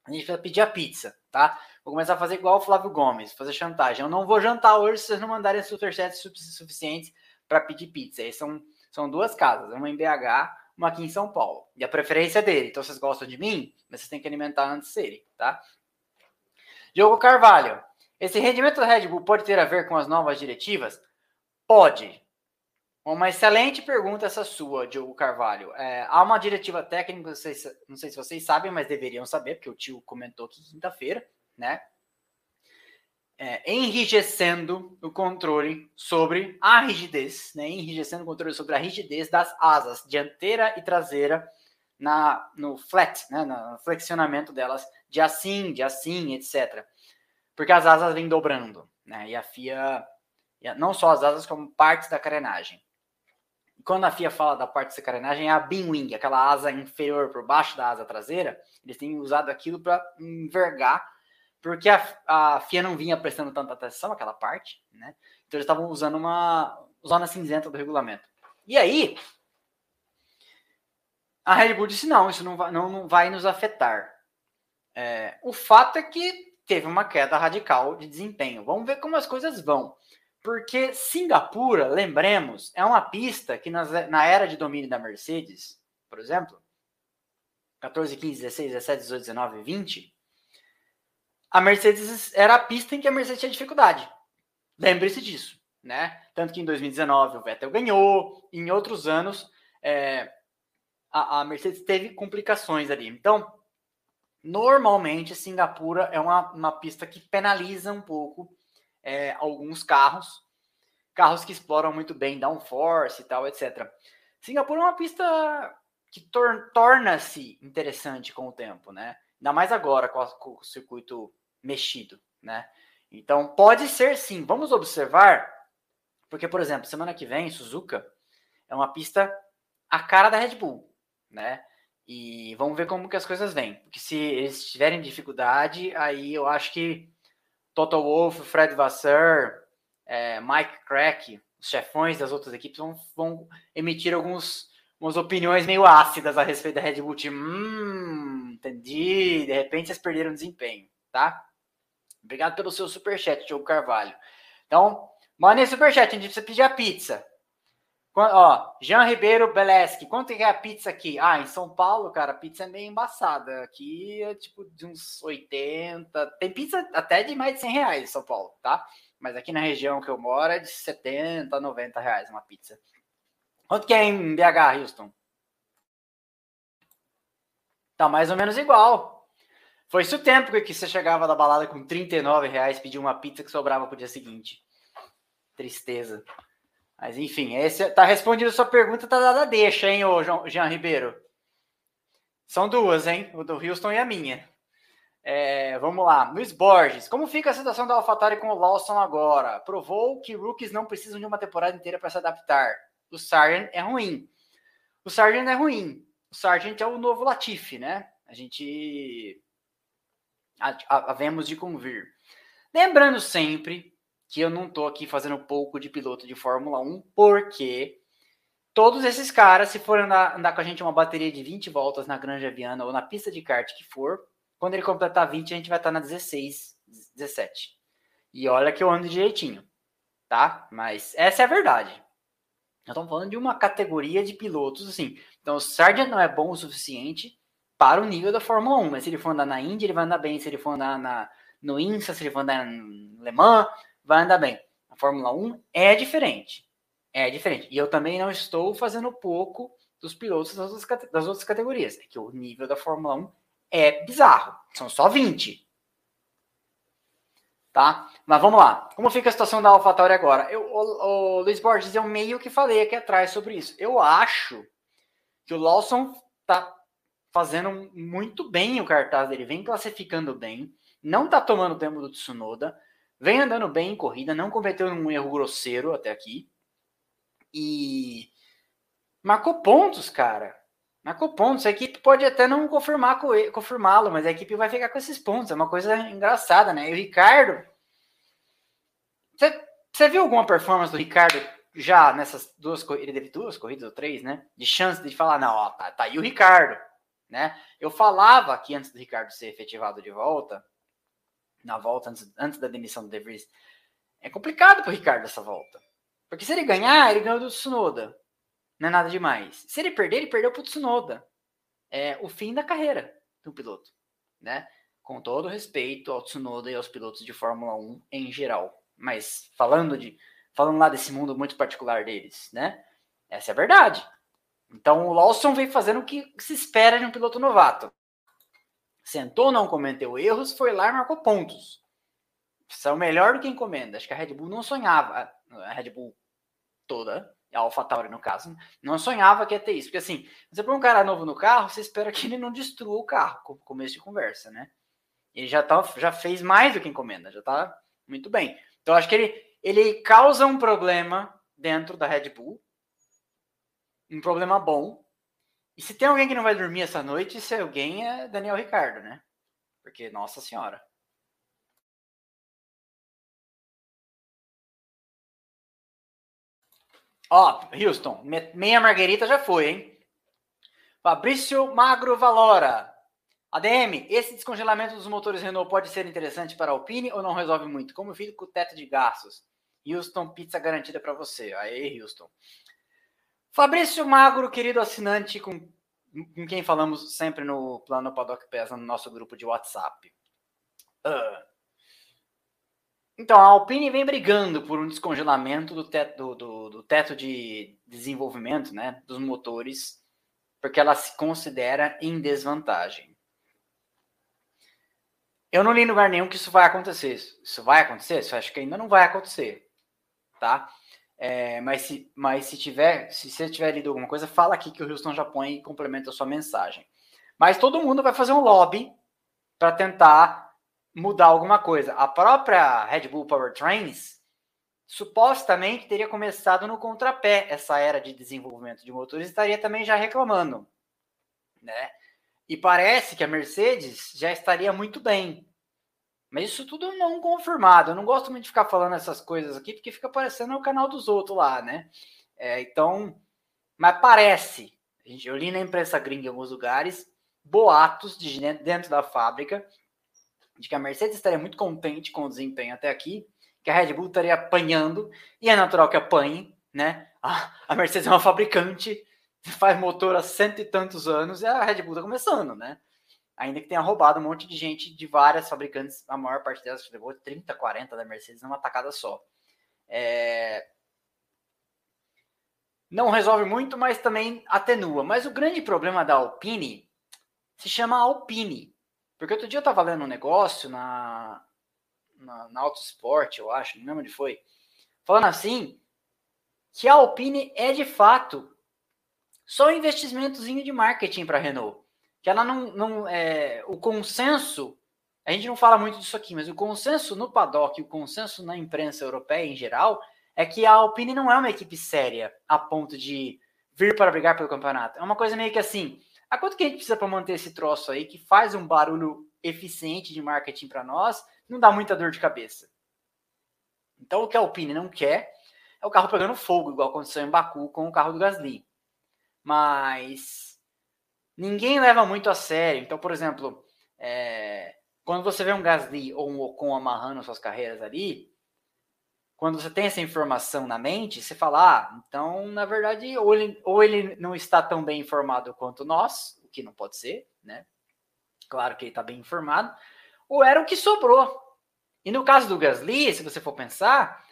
A gente precisa pedir a pizza, tá? Vou começar a fazer igual o Flávio Gomes, fazer chantagem. Eu não vou jantar hoje se vocês não mandarem superchats suficientes para pedir pizza. Esses são são duas casas, uma em BH, uma aqui em São Paulo. E a preferência é dele. Então vocês gostam de mim, mas vocês têm que alimentar antes dele, tá? Diogo Carvalho. Esse rendimento da Red Bull pode ter a ver com as novas diretivas? Pode. Uma excelente pergunta essa sua, Diogo Carvalho. É, há uma diretiva técnica, não sei, se, vocês sabem, mas deveriam saber, porque o tio comentou aqui quinta-feira, né? É, enrijecendo o controle sobre a rigidez, né? Enrijecendo o controle sobre a rigidez das asas dianteira e traseira na, no flat, né? No flexionamento delas de assim, de assim, etc. Porque as asas vêm dobrando, né? E a FIA, não só as asas, como partes da carenagem quando a FIA fala da parte de carenagem, é a beam wing, aquela asa inferior por baixo da asa traseira. Eles têm usado aquilo para envergar, porque a, a FIA não vinha prestando tanta atenção àquela parte, né? Então eles estavam usando uma zona cinzenta do regulamento. E aí, a Red Bull disse: não, isso não vai, não, não vai nos afetar. É, o fato é que teve uma queda radical de desempenho. Vamos ver como as coisas vão. Porque Singapura, lembremos, é uma pista que nas, na era de domínio da Mercedes, por exemplo, 14, 15, 16, 17, 18, 19, 20, a Mercedes era a pista em que a Mercedes tinha dificuldade. Lembre-se disso, né? Tanto que em 2019 o Vettel ganhou, em outros anos é, a, a Mercedes teve complicações ali. Então, normalmente Singapura é uma, uma pista que penaliza um pouco é, alguns carros, carros que exploram muito bem downforce e tal, etc. Singapura é uma pista que tor torna-se interessante com o tempo, né? Ainda mais agora com, a, com, o circuito mexido, né? Então pode ser sim. Vamos observar, porque por exemplo, semana que vem Suzuka é uma pista a cara da Red Bull, né? E vamos ver como que as coisas vêm. Porque se eles tiverem dificuldade, aí eu acho que Toto Wolff, Fred Vasseur, é, Mike Crack, os chefões das outras equipes vão, vão emitir alguns, algumas opiniões meio ácidas a respeito da Red Bull Team. Hum, entendi. De repente vocês perderam desempenho, tá? Obrigado pelo seu superchat, Diogo Carvalho. Então, manda superchat, a gente precisa pedir a pizza. Ó, Jean Ribeiro Beleski, quanto é a pizza aqui? Ah, em São Paulo, cara, a pizza é meio embaçada. Aqui é tipo de uns 80. Tem pizza até de mais de 100 reais em São Paulo, tá? Mas aqui na região que eu moro é de 70, 90 reais uma pizza. Quanto que é em BH, Houston? Tá mais ou menos igual. Foi isso o tempo que você chegava da balada com 39 reais, pedia uma pizza que sobrava pro dia seguinte. Tristeza. Mas enfim, esse tá respondendo a sua pergunta, tá dada deixa, hein, ô Jean Ribeiro? São duas, hein? O do Houston e a minha. É, vamos lá. Luiz Borges, como fica a situação da AlphaTauri com o Lawson agora? Provou que rookies não precisam de uma temporada inteira para se adaptar. O Sargent é ruim. O Sargent é ruim. O Sargent é o novo Latifi, né? A gente havemos de convir. Lembrando sempre que eu não estou aqui fazendo pouco de piloto de Fórmula 1, porque todos esses caras, se forem andar, andar, com a gente uma bateria de 20 voltas na Granja Viana ou na pista de kart que for, quando ele completar 20, a gente vai estar na 16, 17. E olha que eu ando direitinho, tá? Mas essa é a verdade. Nós estamos falando de uma categoria de pilotos, assim. Então, o Sargent não é bom o suficiente para o nível da Fórmula 1, mas se ele for andar na Indy, ele vai andar bem. Se ele for andar na, no INSA, se ele for andar no Le Mans, vai andar bem. A Fórmula 1 é diferente. É diferente. E eu também não estou fazendo pouco dos pilotos das outras, das outras categorias. É que o nível da Fórmula 1 é bizarro. São só 20. Tá? Mas vamos lá. Como fica a situação da AlphaTauri agora? Eu, o, o Luiz Borges, eu meio que falei aqui atrás sobre isso. Eu acho que o Lawson tá fazendo muito bem o cartaz dele, vem classificando bem, não tá tomando tempo do Tsunoda, Vem andando bem em corrida, não cometeu um erro grosseiro até aqui. E marcou pontos, cara. Marcou pontos. A equipe pode até não confirmar confirmá-lo, mas a equipe vai ficar com esses pontos. É uma coisa engraçada, né? E o Ricardo. Você viu alguma performance do Ricardo já nessas duas corridas? Ele teve duas corridas ou três, né? De chance de falar, não, ó, tá, tá aí o Ricardo, né? Eu falava aqui antes do Ricardo ser efetivado de volta na volta antes, antes da demissão do De Vries. É complicado para o Ricardo essa volta. Porque se ele ganhar, ele ganhou do Tsunoda. não é nada demais. Se ele perder, ele perdeu para o Tsunoda. É o fim da carreira do piloto, né? Com todo respeito ao Tsunoda e aos pilotos de Fórmula 1 em geral. Mas falando de falando lá desse mundo muito particular deles, né? Essa é a verdade. Então o Lawson vem fazendo o que se espera de um piloto novato. Sentou, não cometeu erros, foi lá e marcou pontos. São melhor do que encomenda. Acho que a Red Bull não sonhava, a Red Bull toda, a AlphaTauri no caso, não sonhava que ia ter isso. Porque assim, você põe um cara novo no carro, você espera que ele não destrua o carro, como começo de conversa, né? Ele já, tá, já fez mais do que encomenda, já tá muito bem. Então acho que ele, ele causa um problema dentro da Red Bull, um problema bom. E se tem alguém que não vai dormir essa noite, esse alguém é Daniel Ricardo, né? Porque, nossa senhora. Ó, Houston, meia marguerita já foi, hein? Fabrício Magro Valora. ADM, esse descongelamento dos motores Renault pode ser interessante para a Alpine ou não resolve muito? Como fica com o teto de gastos? Houston, pizza garantida para você. Aí, Houston. Fabrício Magro, querido assinante, com, com quem falamos sempre no Plano Paddock Pesa, no nosso grupo de WhatsApp. Uh, então, a Alpine vem brigando por um descongelamento do teto, do, do, teto de desenvolvimento né, dos motores, porque ela se considera em desvantagem. Eu não li em lugar nenhum que isso vai acontecer. Isso vai acontecer? Isso acho que ainda não vai acontecer. Tá? É, mas, se, mas se tiver, se você tiver lido alguma coisa, fala aqui que o Houston já põe e complementa a sua mensagem. Mas todo mundo vai fazer um lobby para tentar mudar alguma coisa. A própria Red Bull Powertrains supostamente teria começado no contrapé essa era de desenvolvimento de motores e estaria também já reclamando, né? E parece que a Mercedes já estaria muito bem. Mas isso tudo não confirmado. Eu não gosto muito de ficar falando essas coisas aqui, porque fica parecendo o canal dos outros lá, né? É, então, mas parece. Eu li na imprensa gringa em alguns lugares boatos de dentro da fábrica de que a Mercedes estaria muito contente com o desempenho até aqui, que a Red Bull estaria apanhando, e é natural que apanhe, né? A, Mercedes é uma fabricante, faz motor há cento e tantos anos, e a Red Bull está começando, né? Ainda que tenha roubado um monte de gente de várias fabricantes, a maior parte delas levou 30, 40 da Mercedes numa tacada só. É... Não resolve muito, mas também atenua. Mas o grande problema da Alpine se chama Alpine. Porque outro dia eu estava lendo um negócio na, na, na Autosport, eu acho, não lembro onde foi, falando assim, que a Alpine é de fato só um investimentozinho de marketing para a Renault. Que ela não. não é, o consenso, a gente não fala muito disso aqui, mas o consenso no paddock, o consenso na imprensa europeia em geral, é que a Alpine não é uma equipe séria a ponto de vir para brigar pelo campeonato. É uma coisa meio que assim, a quanto que a gente precisa para manter esse troço aí, que faz um barulho eficiente de marketing para nós, não dá muita dor de cabeça. Então, o que a Alpine não quer é o carro pegando fogo, igual aconteceu em Baku com o carro do Gasly. Mas ninguém leva muito a sério. Então, por exemplo, é, quando você vê um Gasly ou um Ocon amarrando suas carreiras ali, quando você tem essa informação na mente, você fala, ah, então, na verdade, ou ele, ou ele não está tão bem informado quanto nós, o que não pode ser, né? Claro que ele está bem informado, ou era o que sobrou. E no caso do Gasly, se você for pensar,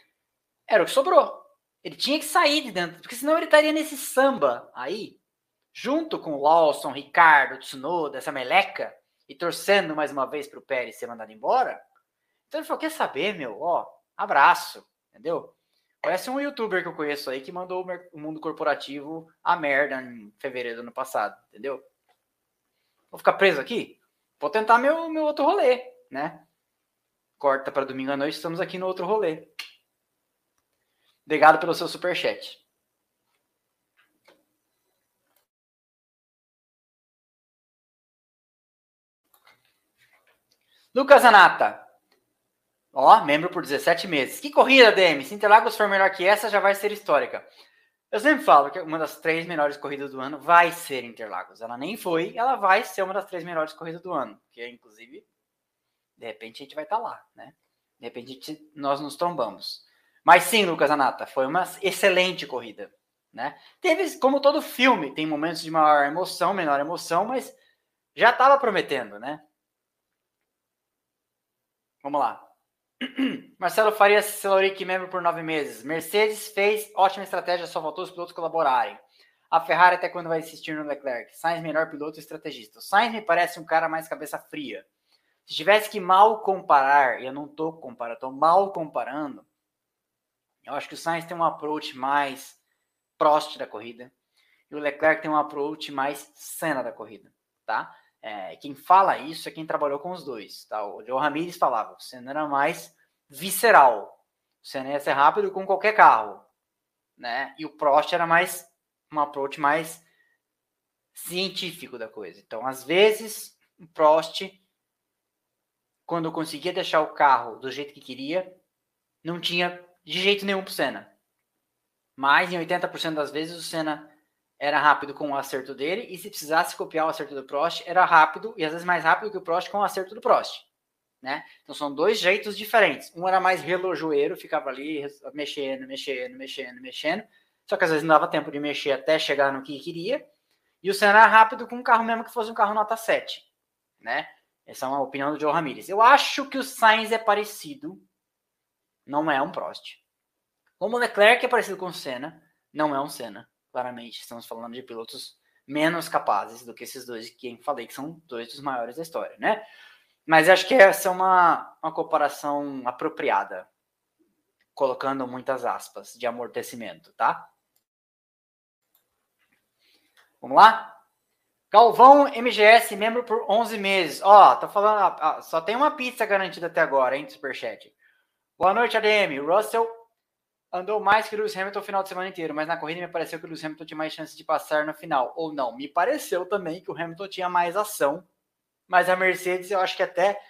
era o que sobrou. Ele tinha que sair de dentro, porque senão ele estaria nesse samba aí, junto com Lawson, Ricardo, Tsunoda, essa meleca, e torcendo mais uma vez para o Pérez ser mandado embora. Então ele falou: quer saber, meu? Ó, abraço entendeu? Parece um youtuber que eu conheço aí que mandou o mundo corporativo a merda em fevereiro do ano passado, entendeu? Vou ficar preso aqui? Vou tentar meu, meu outro rolê, né? Corta para domingo à noite, estamos aqui no outro rolê. Obrigado pelo seu superchat. Lucas Anata, Ó, membro por 17 meses. Que corrida, DM! Se Interlagos for melhor que essa, já vai ser histórica. Eu sempre falo que uma das três melhores corridas do ano vai ser Interlagos. Ela nem foi, ela vai ser uma das três melhores corridas do ano. Que, inclusive, de repente a gente vai estar tá lá, né? De repente gente, nós nos trombamos. Mas sim, Lucas Anata, foi uma excelente corrida. Né? Teve, como todo filme, tem momentos de maior emoção, menor emoção, mas já estava prometendo, né? Vamos lá. Marcelo Farias, Celoric, membro por nove meses. Mercedes fez ótima estratégia, só faltou os pilotos colaborarem. A Ferrari até quando vai insistir no Leclerc? Sainz melhor piloto e estrategista. O Sainz me parece um cara mais cabeça fria. Se tivesse que mal comparar, e eu não estou comparando, estou mal comparando, eu acho que o Sainz tem um approach mais Prost da corrida e o Leclerc tem um approach mais cena da corrida, tá? É, quem fala isso é quem trabalhou com os dois, tá? O Joe Ramirez falava, o Senna era mais visceral, o Senna ia ser rápido com qualquer carro, né? E o Prost era mais um approach mais científico da coisa. Então, às vezes, o Prost, quando conseguia deixar o carro do jeito que queria, não tinha de jeito nenhum pro Senna. Mas em 80% das vezes o Senna era rápido com o acerto dele, e se precisasse copiar o acerto do Prost, era rápido, e às vezes mais rápido que o Prost com o acerto do Prost. Né? Então são dois jeitos diferentes. Um era mais relojoeiro, ficava ali mexendo, mexendo, mexendo, mexendo, só que às vezes não dava tempo de mexer até chegar no que queria. E o Senna era rápido com um carro mesmo que fosse um carro nota 7. Né? Essa é uma opinião do Joe Ramirez. Eu acho que o Sainz é parecido, não é um Prost. Como o Leclerc é parecido com o Senna, não é um Senna claramente. Estamos falando de pilotos menos capazes do que esses dois que eu falei, que são dois dos maiores da história, né? Mas acho que essa é uma, uma comparação apropriada, colocando muitas aspas de amortecimento, tá? Vamos lá? Galvão MGS, membro por 11 meses. Ó, tá falando, só tem uma pizza garantida até agora, hein, Superchat. Boa noite, ADM. Russell andou mais que o Lewis Hamilton o final de semana inteiro, mas na corrida me pareceu que o Lewis Hamilton tinha mais chance de passar no final. Ou não, me pareceu também que o Hamilton tinha mais ação, mas a Mercedes eu acho que até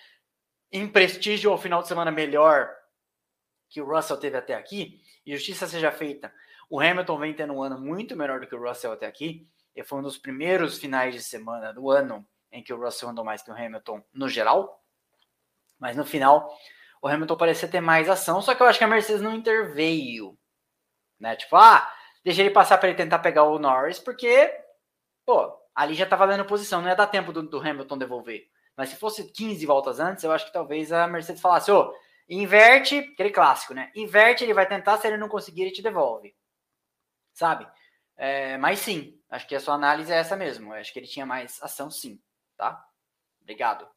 em prestígio ao final de semana melhor que o Russell teve até aqui, e justiça seja feita, o Hamilton vem tendo um ano muito melhor do que o Russell até aqui, e foi um dos primeiros finais de semana do ano em que o Russell andou mais que o Hamilton no geral, mas no final o Hamilton parecia ter mais ação, só que eu acho que a Mercedes não interveio. Né? Tipo, ah, deixa ele passar para ele tentar pegar o Norris, porque, pô, ali já tá valendo posição, não ia dar tempo do, do, Hamilton devolver. Mas se fosse 15 voltas antes, eu acho que talvez a Mercedes falasse, ô, inverte, aquele clássico, né? Inverte, ele vai tentar, se ele não conseguir, ele te devolve. Sabe? É, mas sim, acho que a sua análise é essa mesmo. Eu acho que ele tinha mais ação, sim, tá? Obrigado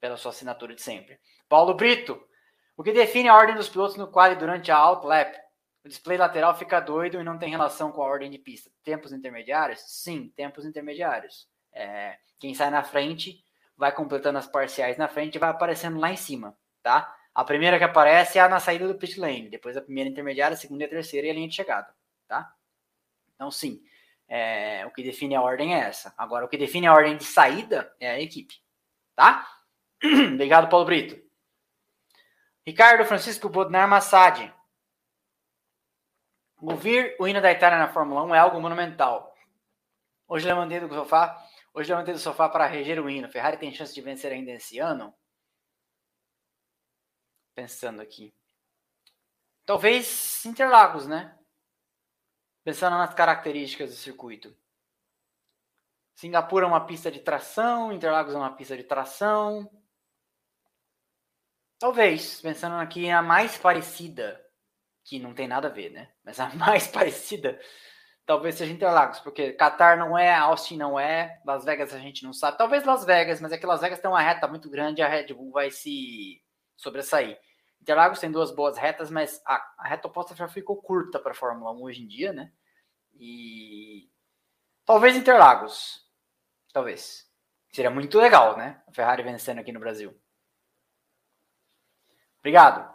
pela sua assinatura de sempre. Paulo Brito, o que define a ordem dos pilotos no quali durante a outlap? O display lateral fica doido e não tem relação com a ordem de pista. Tempos intermediários? Sim, tempos intermediários. É, quem sai na frente vai completando as parciais na frente e vai aparecendo lá em cima, tá? A primeira que aparece é a na saída do pit lane, depois a primeira intermediária, a segunda e a terceira e a linha de chegada, tá? Então, sim, é, o que define a ordem é essa. Agora, o que define a ordem de saída é a equipe, tá? Obrigado, Paulo Brito. Ricardo Francisco Bodnar Massad. Ouvir o hino da Itália na Fórmula 1 é algo monumental. Hoje levantei do sofá, hoje levantei do sofá para reger o hino. Ferrari tem chance de vencer ainda esse ano? Pensando aqui. Talvez Interlagos, né? Pensando nas características do circuito. Singapura é uma pista de tração, Interlagos é uma pista de tração. Talvez, pensando aqui a mais parecida, que não tem nada a ver, né? Mas a mais parecida, talvez seja Interlagos, porque Qatar não é, Austin não é, Las Vegas a gente não sabe. Talvez Las Vegas, mas é que Las Vegas tem uma reta muito grande, a Red Bull vai se sobressair. Interlagos tem duas boas retas, mas a, a reta oposta já ficou curta para a Fórmula 1 hoje em dia, né? E talvez Interlagos, talvez. Seria muito legal, né? A Ferrari vencendo aqui no Brasil. Obrigado.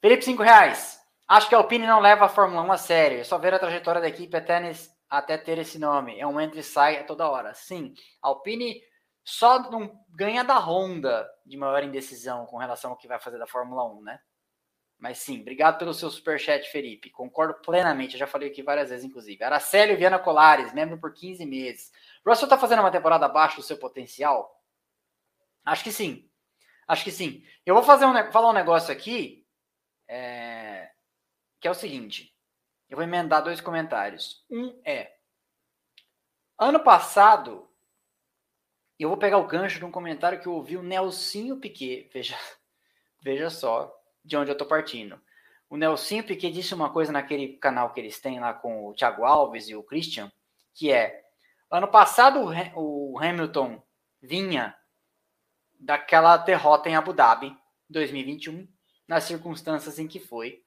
Felipe, 5 reais. Acho que a Alpine não leva a Fórmula 1 a sério. É só ver a trajetória da equipe até, nesse, até ter esse nome. É um entra e sai a toda hora. Sim, a Alpine só não ganha da Honda de maior indecisão com relação ao que vai fazer da Fórmula 1, né? Mas sim, obrigado pelo seu superchat, Felipe. Concordo plenamente, eu já falei aqui várias vezes, inclusive. Aracélio Viana Colares, membro por 15 meses. Russell tá fazendo uma temporada abaixo do seu potencial? Acho que sim. Acho que sim. Eu vou fazer um, falar um negócio aqui, é, que é o seguinte. Eu vou emendar dois comentários. Um é: ano passado, eu vou pegar o gancho de um comentário que eu ouvi o Nelsinho Piquet. Veja, veja só de onde eu tô partindo. O Nelsinho Piquet disse uma coisa naquele canal que eles têm lá com o Thiago Alves e o Christian, que é: ano passado o Hamilton vinha daquela derrota em Abu Dhabi, 2021, nas circunstâncias em que foi,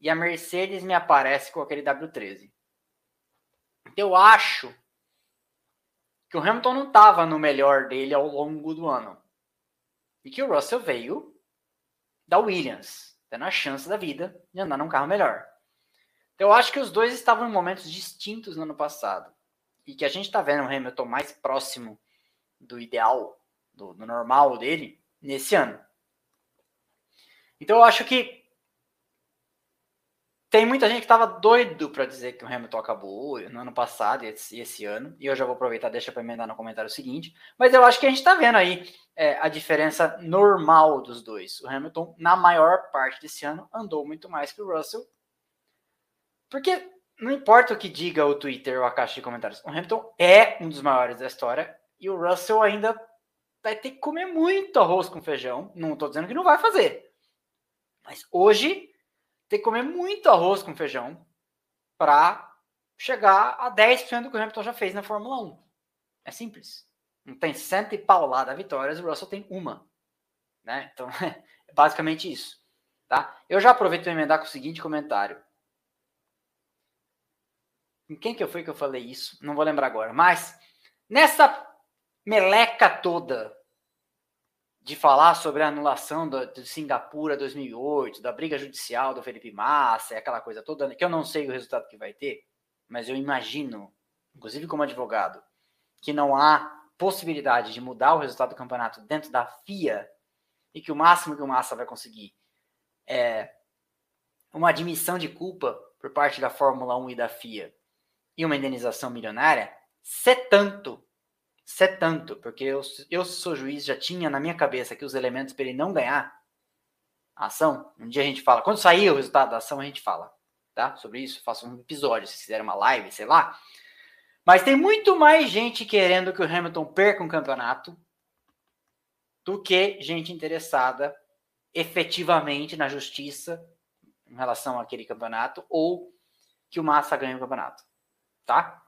e a Mercedes me aparece com aquele W13. Eu acho que o Hamilton não estava no melhor dele ao longo do ano. E que o Russell veio da Williams, tendo a chance da vida de andar num carro melhor. Então, eu acho que os dois estavam em momentos distintos no ano passado. E que a gente está vendo o Hamilton mais próximo do ideal, do, do normal dele, nesse ano. Então, eu acho que tem muita gente que estava doido para dizer que o Hamilton acabou no ano passado e esse, esse ano. E eu já vou aproveitar, deixa para emendar no comentário seguinte. Mas eu acho que a gente está vendo aí é, a diferença normal dos dois. O Hamilton, na maior parte desse ano, andou muito mais que o Russell. Porque não importa o que diga o Twitter ou a caixa de comentários, o Hamilton é um dos maiores da história e o Russell ainda vai ter que comer muito arroz com feijão. Não estou dizendo que não vai fazer. Mas hoje ter que comer muito arroz com feijão para chegar a 10% do que o Hamilton já fez na Fórmula 1. É simples. Não tem cento e paulada vitórias, o Russell tem uma. Né? Então, é basicamente isso. Tá? Eu já aproveito para emendar com o seguinte comentário. Em quem que eu fui que eu falei isso? Não vou lembrar agora. Mas, nessa meleca toda de falar sobre a anulação do, de Singapura 2008, da briga judicial do Felipe Massa, aquela coisa toda, que eu não sei o resultado que vai ter, mas eu imagino, inclusive como advogado, que não há possibilidade de mudar o resultado do campeonato dentro da FIA e que o máximo que o Massa vai conseguir é uma admissão de culpa por parte da Fórmula 1 e da FIA e uma indenização milionária, se tanto ser tanto, porque eu, eu sou juiz, já tinha na minha cabeça que os elementos para ele não ganhar a ação. Um dia a gente fala, quando sair o resultado da ação, a gente fala, tá? Sobre isso, faço um episódio, se quiser uma live, sei lá. Mas tem muito mais gente querendo que o Hamilton perca um campeonato do que gente interessada efetivamente na justiça em relação àquele campeonato ou que o Massa ganhe o campeonato, tá?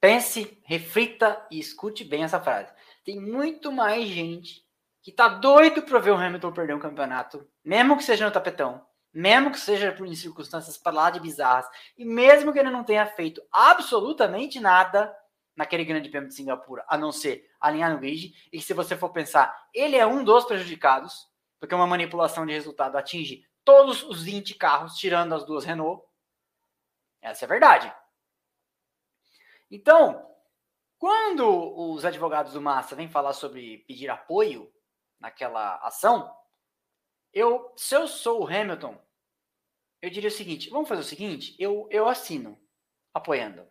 Pense, reflita e escute bem essa frase. Tem muito mais gente que tá doido para ver o Hamilton perder um campeonato, mesmo que seja no tapetão, mesmo que seja por circunstâncias para lá de bizarras, e mesmo que ele não tenha feito absolutamente nada naquele grande prêmio de Singapura, a não ser alinhar no grid, e se você for pensar, ele é um dos prejudicados, porque uma manipulação de resultado atinge todos os 20 carros, tirando as duas Renault. Essa é a verdade. Então, quando os advogados do Massa vêm falar sobre pedir apoio naquela ação, eu, se eu sou o Hamilton, eu diria o seguinte: vamos fazer o seguinte, eu, eu assino apoiando.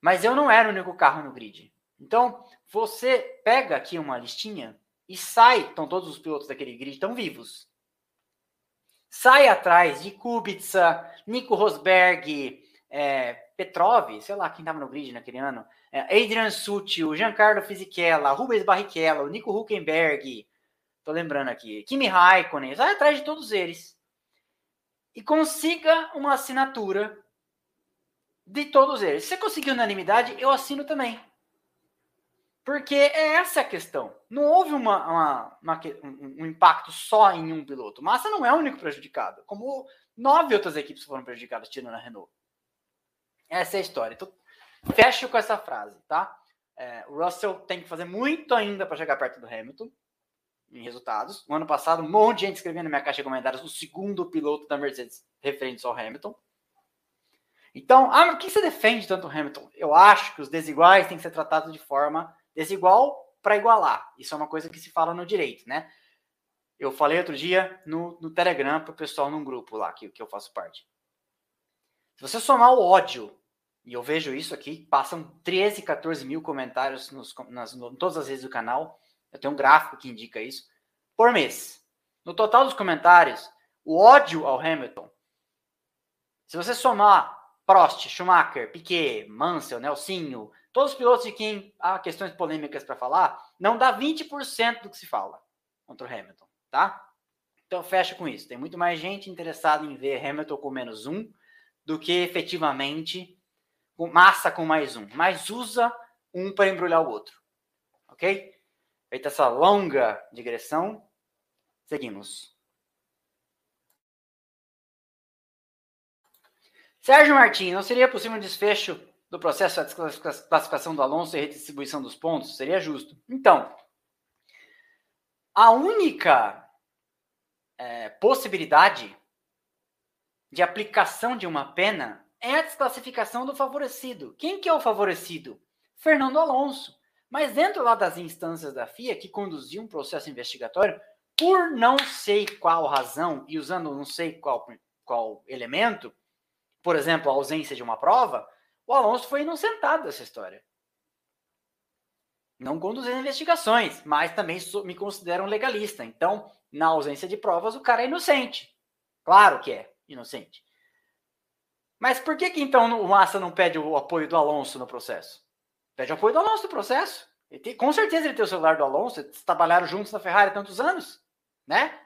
Mas eu não era o único carro no grid. Então, você pega aqui uma listinha e sai, estão todos os pilotos daquele grid estão vivos. Sai atrás de Kubica, Nico Rosberg, é, Petrov, sei lá quem estava no grid naquele ano, é, Adrian Sutil, Giancarlo Fisichella, Rubens Barrichello, Nico Huckenberg, tô lembrando aqui, Kimi Raikkonen, vai atrás de todos eles e consiga uma assinatura de todos eles. Se você conseguir unanimidade, eu assino também. Porque é essa a questão. Não houve uma, uma, uma, um, um, impacto só em um piloto. Massa não é o único prejudicado. Como nove outras equipes foram prejudicadas, tirando a Renault. Essa é a história. Então, fecho com essa frase, tá? É, o Russell tem que fazer muito ainda para chegar perto do Hamilton em resultados. No ano passado, um monte de gente escrevendo na minha caixa de comentários o segundo piloto da Mercedes referente ao Hamilton. Então, ah, mas que você defende tanto o Hamilton? Eu acho que os desiguais têm que ser tratados de forma desigual para igualar. Isso é uma coisa que se fala no direito, né? Eu falei outro dia no, no Telegram para o pessoal num grupo lá que, que eu faço parte. Se você somar o ódio, e eu vejo isso aqui, passam 13, 14 mil comentários nos, nas, em todas as redes do canal. Eu tenho um gráfico que indica isso. Por mês. No total dos comentários, o ódio ao Hamilton Se você somar Prost, Schumacher, Piquet, Mansell, Nelsinho, todos os pilotos de quem há questões polêmicas para falar, não dá 20% do que se fala contra o Hamilton, tá? Então fecha com isso. Tem muito mais gente interessada em ver Hamilton com menos um do que efetivamente massa com mais um. Mas usa um para embrulhar o outro. Ok? Feita essa longa digressão, seguimos. Sérgio Martins, não seria possível um desfecho do processo de classificação do Alonso e redistribuição dos pontos? Seria justo. Então, a única é, possibilidade de aplicação de uma pena é a desclassificação do favorecido. Quem que é o favorecido? Fernando Alonso. Mas dentro lá das instâncias da FIA que conduziu um processo investigatório, por não sei qual razão e usando não sei qual, qual elemento, por exemplo, a ausência de uma prova, o Alonso foi inocentado dessa história. Não conduzindo investigações, mas também me considero um legalista. Então, na ausência de provas, o cara é inocente. Claro que é inocente. Mas por que, que então o Massa não pede o apoio do Alonso no processo? Pede o apoio do Alonso no processo. Tem, com certeza ele tem o celular do Alonso, eles trabalharam juntos na Ferrari há tantos anos, né?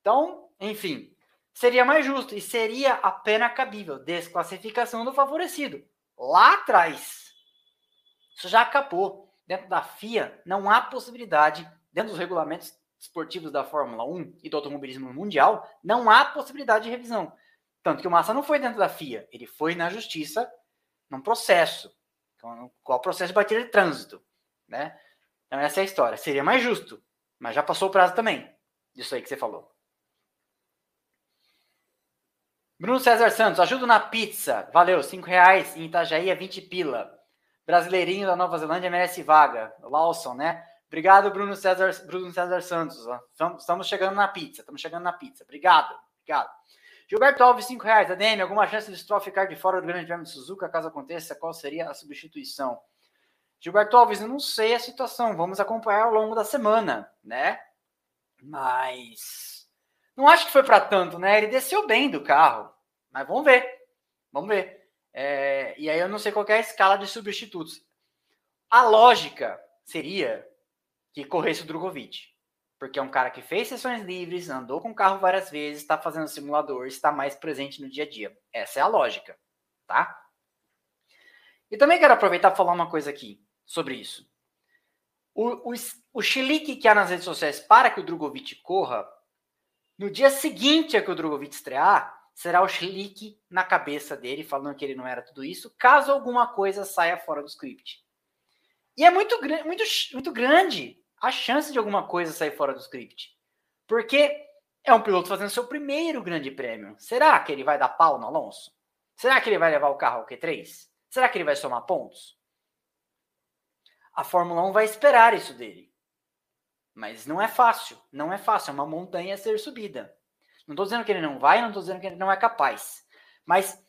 Então, enfim, seria mais justo e seria a pena cabível desclassificação do favorecido. Lá atrás, isso já acabou. Dentro da FIA, não há possibilidade, dentro dos regulamentos esportivos da Fórmula 1 e do automobilismo mundial, não há possibilidade de revisão. Tanto que o Massa não foi dentro da FIA, ele foi na justiça, num processo, qual processo de batida de trânsito, né? Então essa é a história. Seria mais justo, mas já passou o prazo também, disso aí que você falou. Bruno César Santos, ajuda na pizza. Valeu, 5 reais. Em Itajaí é 20 pila. Brasileirinho da Nova Zelândia merece vaga. Lawson, né? Obrigado, Bruno César, Bruno César Santos. Estamos chegando na pizza. Estamos chegando na pizza. Obrigado. Obrigado. Gilberto Alves, 5 reais. ADM, alguma chance de Stroll ficar de fora do Grande Prêmio de Suzuka? Caso aconteça, qual seria a substituição? Gilberto Alves, eu não sei a situação. Vamos acompanhar ao longo da semana, né? Mas não acho que foi para tanto, né? Ele desceu bem do carro, mas vamos ver. Vamos ver. É, e aí eu não sei qual é a escala de substitutos. A lógica seria que corresse o Drogovic, porque é um cara que fez sessões livres, andou com o carro várias vezes, está fazendo simulador, está mais presente no dia a dia. Essa é a lógica, tá? E também quero aproveitar para falar uma coisa aqui sobre isso. O, o, o que há nas redes sociais para que o Drogovic corra no dia seguinte a que o Drogovic estrear, será o Schlick na cabeça dele, falando que ele não era tudo isso, caso alguma coisa saia fora do script. E é muito, muito, muito grande a chance de alguma coisa sair fora do script. Porque é um piloto fazendo seu primeiro grande prêmio. Será que ele vai dar pau no Alonso? Será que ele vai levar o carro ao Q3? Será que ele vai somar pontos? A Fórmula 1 vai esperar isso dele. Mas não é fácil, não é fácil, é uma montanha a ser subida. Não estou dizendo que ele não vai, não estou dizendo que ele não é capaz. Mas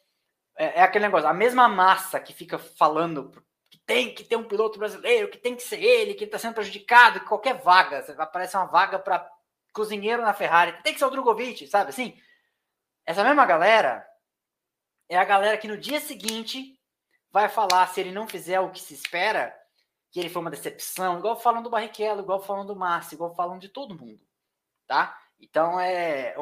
é, é, aquele negócio, a mesma massa que fica falando tem que ter um piloto brasileiro, que tem que ser ele, que está sendo prejudicado, que qualquer vaga, aparece uma vaga para cozinheiro na Ferrari, tem que ser o Drogovic, sabe assim? Essa mesma galera é a galera que no dia seguinte vai falar se ele não fizer o que se espera, que ele foi uma decepção, igual falam do Barrichello, igual falam do Massa, igual falam de todo mundo, tá? Então é,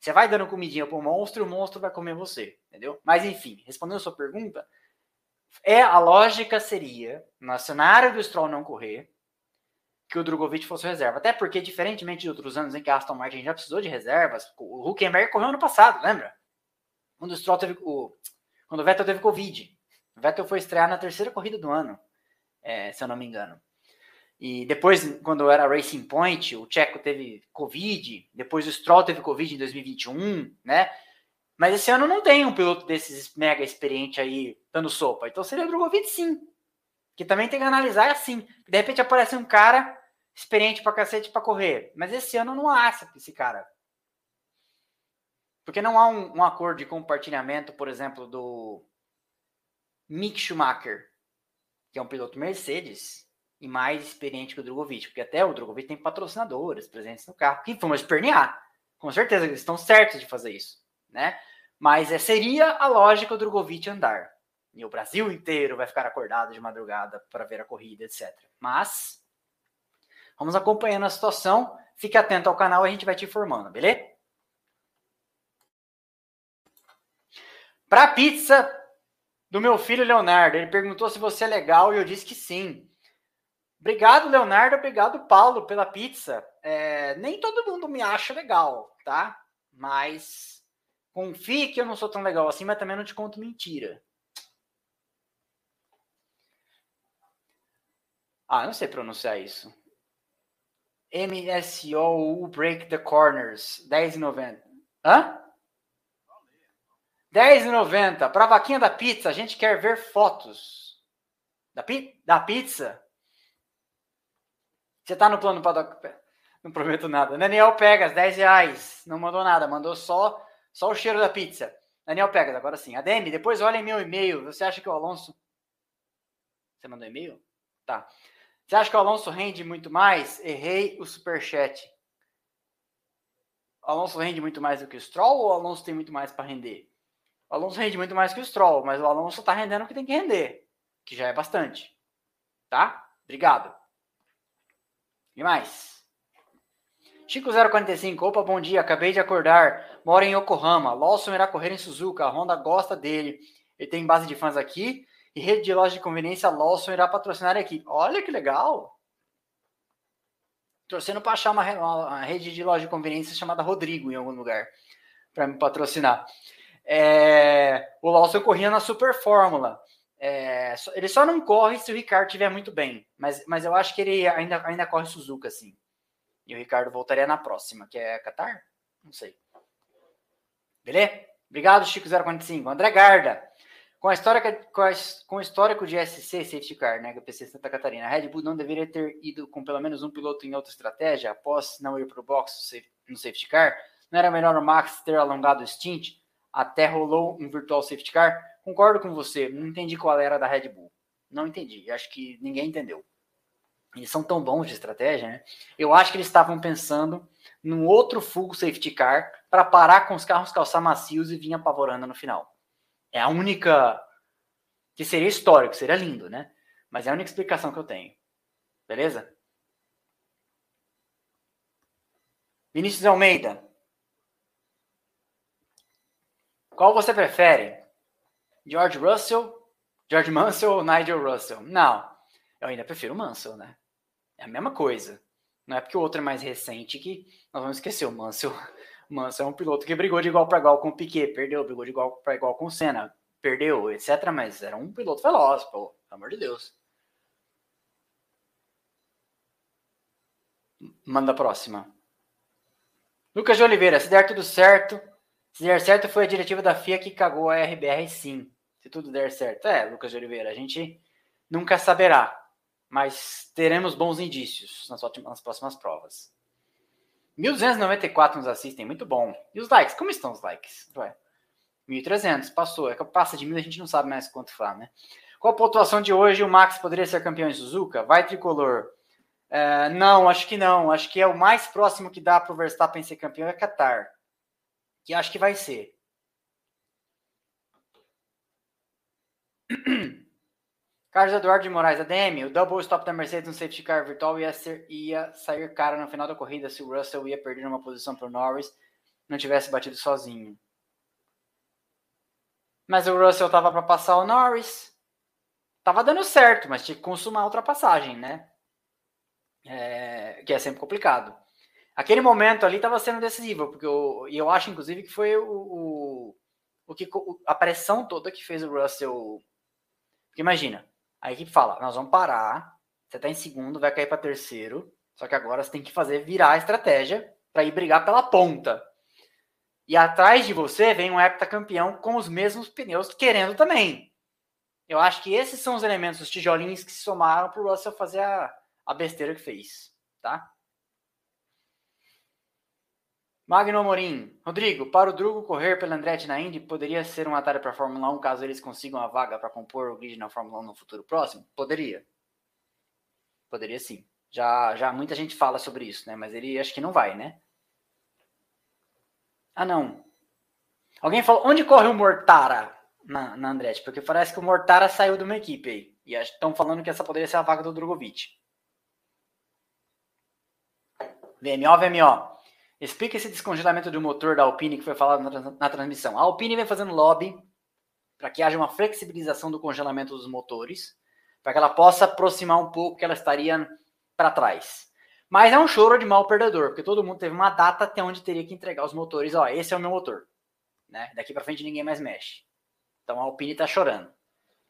você vai dando comidinha pro monstro, o monstro vai comer você, entendeu? Mas enfim, respondendo a sua pergunta, é a lógica seria, no cenário do Stroll não correr, que o Drogovic fosse reserva. Até porque, diferentemente de outros anos em que a Aston Martin já precisou de reservas, o Huckenberg correu ano passado, lembra? Quando o Stroll teve o, quando o Vettel teve Covid. O Vettel foi estrear na terceira corrida do ano é, se eu não me engano. E depois, quando era Racing Point, o Checo teve Covid, depois o Stroll teve Covid em 2021, né? Mas esse ano não tem um piloto desses mega experiente aí dando sopa. Então seria o Drogovic sim. Que também tem que analisar assim. De repente aparece um cara experiente pra cacete pra correr. Mas esse ano não há esse cara. Porque não há um, um acordo de compartilhamento, por exemplo, do Mick Schumacher que é um piloto Mercedes e mais experiente que o Drogovic, porque até o Drogovic tem patrocinadores presentes no carro que vão espernear. Com certeza, eles estão certos de fazer isso, né? Mas é, seria a lógica do Drogovic andar. E o Brasil inteiro vai ficar acordado de madrugada para ver a corrida, etc. Mas vamos acompanhando a situação. Fique atento ao canal, a gente vai te informando, beleza? Para pizza do meu filho Leonardo, ele perguntou se você é legal e eu disse que sim. Obrigado, Leonardo. Obrigado, Paulo, pela pizza. É, nem todo mundo me acha legal, tá? Mas confie que eu não sou tão legal assim, mas também não te conto mentira. Ah, não sei pronunciar isso. MSO Break the Corners, 10,90. Hã? 10,90. Para vaquinha da pizza, a gente quer ver fotos. Da, pi da pizza? Você tá no plano para Não prometo nada. Daniel Pegas, 10 reais. Não mandou nada, mandou só, só o cheiro da pizza. Daniel Pegas, agora sim. Ademi, depois olhem meu e-mail. Você acha que o Alonso. Você mandou e-mail? Tá. Você acha que o Alonso rende muito mais? Errei o superchat. O Alonso rende muito mais do que o Stroll ou o Alonso tem muito mais para render? O Alonso rende muito mais que o Stroll, mas o Alonso está rendendo o que tem que render, que já é bastante. Tá? Obrigado. E mais? Chico045, opa, bom dia, acabei de acordar, moro em Yokohama, Lawson irá correr em Suzuka, a Honda gosta dele, ele tem base de fãs aqui, e rede de loja de conveniência Lawson irá patrocinar a equipe. Olha que legal! Torcendo para achar uma, uma, rede de loja de conveniência chamada Rodrigo em algum lugar para me patrocinar. É, o Lawson corria na Super Fórmula. É, ele só não corre se o Ricardo estiver muito bem. Mas, mas eu acho que ele ainda, ainda corre Suzuka, sim. E o Ricardo voltaria na próxima, que é Qatar? Não sei. Beleza? Obrigado, Chico045. André Garda. Com a história com, a, com o histórico de SC Safety Car, né, PC Santa Catarina, a Red Bull não deveria ter ido com pelo menos um piloto em outra estratégia após não ir para o box no safety car. Não era melhor o Max ter alongado o stint? Até rolou um virtual safety car? Concordo com você, não entendi qual era da Red Bull. Não entendi, acho que ninguém entendeu. Eles são tão bons de estratégia, né? Eu acho que eles estavam pensando num outro full safety car para parar com os carros calçar macios e vir apavorando no final. É a única. Que seria histórico, seria lindo, né? Mas é a única explicação que eu tenho. Beleza? Vinícius Almeida. Qual você prefere? George Russell, George Mansell ou Nigel Russell? Não. Eu ainda prefiro Mansell, né? É a mesma coisa. Não é porque o outro é mais recente que nós vamos esquecer o Mansell. Mansell é um piloto que brigou de igual para igual com o Piquet, perdeu, brigou de igual para igual com o Senna, perdeu, etc. Mas era um piloto veloz, pô, pelo amor de Deus. Manda a próxima. Lucas de Oliveira, se der tudo certo, se der certo foi a diretiva da FIA que cagou a RBR sim. Se tudo der certo. É, Lucas de Oliveira, a gente nunca saberá, mas teremos bons indícios nas, nas próximas provas. 1294 nos assistem, muito bom. E os likes? Como estão os likes? Ué, 1300, passou. É que passa de mil, a gente não sabe mais quanto fala, né? Qual a pontuação de hoje? O Max poderia ser campeão em Suzuka? Vai tricolor? É, não, acho que não. Acho que é o mais próximo que dá para o Verstappen ser campeão é Qatar. Que acho que vai ser. Carlos Eduardo de Moraes, ADM, o double stop da Mercedes no safety car virtual ia, ser, ia sair cara no final da corrida se o Russell ia perder uma posição para o Norris não tivesse batido sozinho. Mas o Russell tava para passar o Norris. Tava dando certo, mas tinha que consumar a ultrapassagem, né? É, que é sempre complicado. Aquele momento ali estava sendo decisivo, porque eu, eu acho, inclusive, que foi o, o, o que a pressão toda que fez o Russell. Porque imagina, a equipe fala: nós vamos parar, você está em segundo, vai cair para terceiro, só que agora você tem que fazer virar a estratégia para ir brigar pela ponta. E atrás de você vem um heptacampeão com os mesmos pneus querendo também. Eu acho que esses são os elementos, os tijolinhos que se somaram para o Russell fazer a, a besteira que fez, tá? Magno Amorim. Rodrigo, para o Drugo correr pela Andretti na Indy, poderia ser um atalho para a Fórmula 1 caso eles consigam a vaga para compor o grid na Fórmula 1 no futuro próximo? Poderia. Poderia sim. Já, já muita gente fala sobre isso, né? Mas ele acho que não vai, né? Ah, não. Alguém falou, onde corre o Mortara na, na Andretti? Porque parece que o Mortara saiu de uma equipe aí. E estão falando que essa poderia ser a vaga do Drogovic. VMO, VMO. Explica esse descongelamento do motor da Alpine que foi falado na, na transmissão. A Alpine vem fazendo lobby para que haja uma flexibilização do congelamento dos motores, para que ela possa aproximar um pouco que ela estaria para trás. Mas é um choro de mal perdedor, porque todo mundo teve uma data até onde teria que entregar os motores. Ó, esse é o meu motor. Né? Daqui para frente ninguém mais mexe. Então a Alpine está chorando.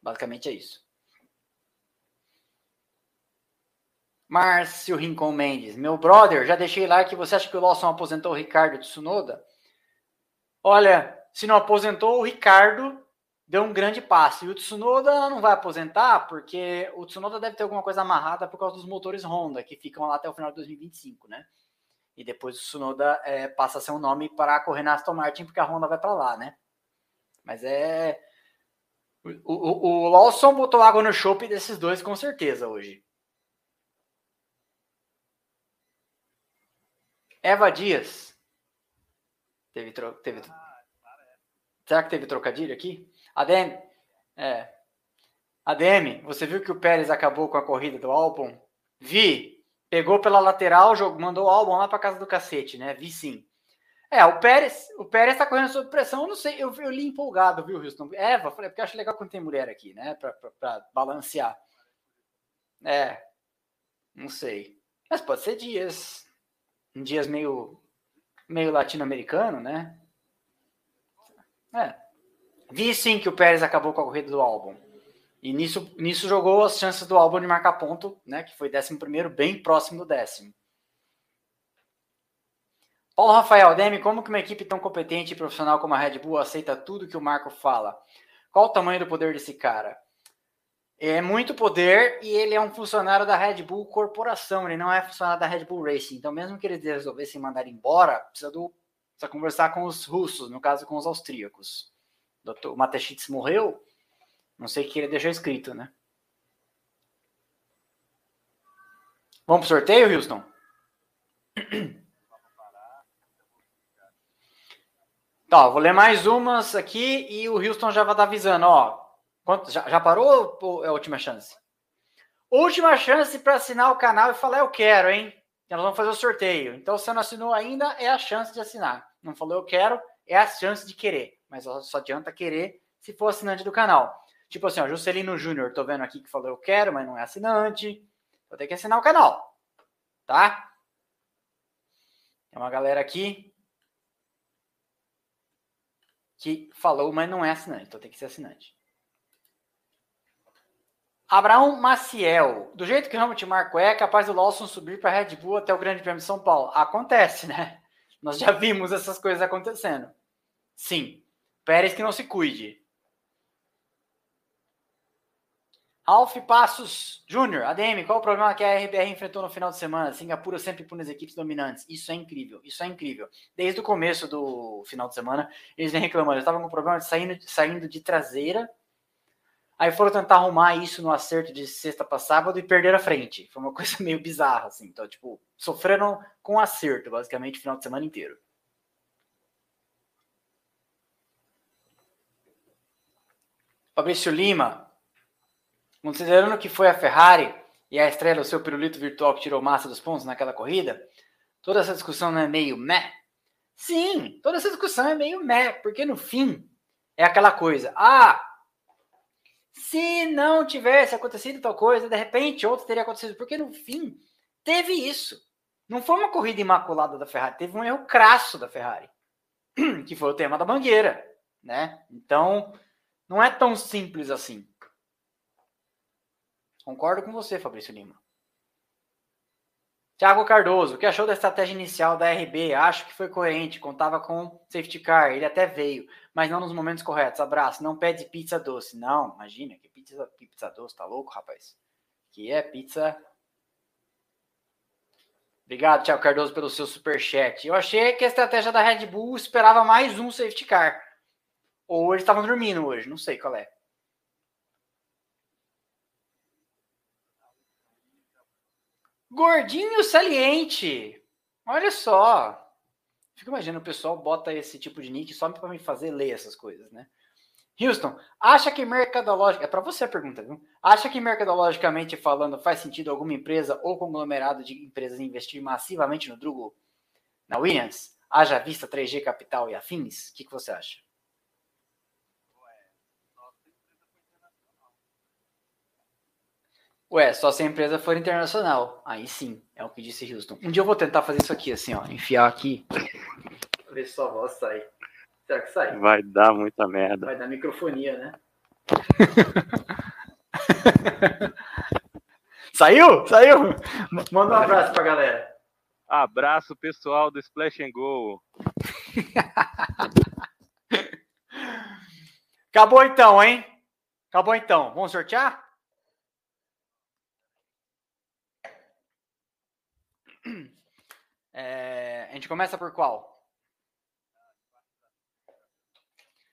Basicamente é isso. Márcio Rincon Mendes. Meu brother, já deixei lá que você acha que o Lawson aposentou o Ricardo Tsunoda? Olha, se não aposentou, o Ricardo deu um grande passo. E o Tsunoda não vai aposentar, porque o Tsunoda deve ter alguma coisa amarrada por causa dos motores Honda, que ficam lá até o final de 2025, né? E depois o Tsunoda é, passa a ser um nome para correr na Aston Martin, porque a Honda vai para lá, né? Mas é. O, o, o Lawson botou água no chope desses dois, com certeza, hoje. Eva Dias. Teve, tro... teve... Será que teve trocadilho aqui? ADM. É. ADM, você viu que o Pérez acabou com a corrida do álbum? Vi. Pegou pela lateral, jogou, mandou o álbum lá para casa do cacete, né? Vi sim. É, o Pérez, o Pérez tá correndo sob pressão, eu não sei, eu, eu li empolgado, viu, Houston? Eva, falei, porque eu acho legal quando tem mulher aqui, né? Pra, pra, pra balancear. É, não sei. Mas pode ser dias em dias meio, meio latino-americano, né? É. Vi sim que o Pérez acabou com a corrida do álbum. E nisso, nisso jogou as chances do álbum de marcar ponto, né? Que foi 11 bem próximo do décimo. Paulo Rafael, Demi, como que uma equipe tão competente e profissional como a Red Bull aceita tudo que o Marco fala? Qual o tamanho do poder desse cara? É muito poder e ele é um funcionário da Red Bull Corporação, ele não é funcionário da Red Bull Racing. Então, mesmo que eles resolvessem mandar embora, precisa, do, precisa conversar com os russos, no caso com os austríacos. O, Dr. Matechitz morreu, não sei o que ele deixou escrito, né? Vamos pro sorteio, Houston? Tá, vou ler mais umas aqui e o Houston já vai estar avisando, ó. Quanto, já, já parou ou é a última chance? Última chance para assinar o canal e falar eu quero, hein? Nós vamos fazer o sorteio. Então, se não assinou ainda, é a chance de assinar. Não falou eu quero, é a chance de querer. Mas só adianta querer se for assinante do canal. Tipo assim, ó, Juscelino Júnior, tô vendo aqui que falou eu quero, mas não é assinante. Vou ter que assinar o canal. Tá? Tem uma galera aqui que falou, mas não é assinante. Então tem que ser assinante. Abraão Maciel. Do jeito que o Hamilton marcou, é capaz o Lawson subir para a Red Bull até o Grande Prêmio de São Paulo? Acontece, né? Nós já vimos essas coisas acontecendo. Sim. Pérez que não se cuide. Alf Passos Júnior, ADM, qual o problema que a RBR enfrentou no final de semana? Singapura sempre pune as equipes dominantes. Isso é incrível, isso é incrível. Desde o começo do final de semana, eles vêm reclamando. Eles estavam com problema de saindo, saindo de traseira Aí foram tentar arrumar isso no acerto de sexta para sábado e perderam a frente. Foi uma coisa meio bizarra, assim. Então, tipo, sofreram com acerto, basicamente, o final de semana inteiro. Fabrício Lima, considerando que foi a Ferrari e a estrela, o seu pirulito virtual que tirou massa dos pontos naquela corrida, toda essa discussão não é meio meh? Sim, toda essa discussão é meio meh, porque no fim é aquela coisa. Ah, se não tivesse acontecido tal coisa, de repente outro teria acontecido. Porque no fim, teve isso. Não foi uma corrida imaculada da Ferrari, teve um erro crasso da Ferrari, que foi o tema da mangueira, né? Então, não é tão simples assim. Concordo com você, Fabrício Lima. Tiago Cardoso, o que achou da estratégia inicial da RB? Acho que foi coerente, contava com safety car, ele até veio, mas não nos momentos corretos. Abraço, não pede pizza doce. Não, imagina, que pizza, pizza doce, tá louco, rapaz? Que é pizza. Obrigado, Tiago Cardoso, pelo seu super chat. Eu achei que a estratégia da Red Bull esperava mais um safety car. Ou eles estavam dormindo hoje, não sei qual é. Gordinho saliente. Olha só. Fico imaginando o pessoal bota esse tipo de nick só para me fazer ler essas coisas, né? Houston, acha que mercadológica. É para você a pergunta, viu? Acha que mercadologicamente falando faz sentido alguma empresa ou conglomerado de empresas investir massivamente no Drugo na Williams? Haja vista 3G Capital e afins? O que, que você acha? Ué, só se a empresa for internacional. Aí sim, é o que disse Houston. Um dia eu vou tentar fazer isso aqui, assim, ó. Enfiar aqui. Ver se sua voz sai. Será que sai? Vai dar muita merda. Vai dar microfonia, né? Saiu? Saiu? Manda um abraço pra galera. Abraço pessoal do Splash and Go. Acabou então, hein? Acabou então. Vamos sortear? É, a gente começa por qual?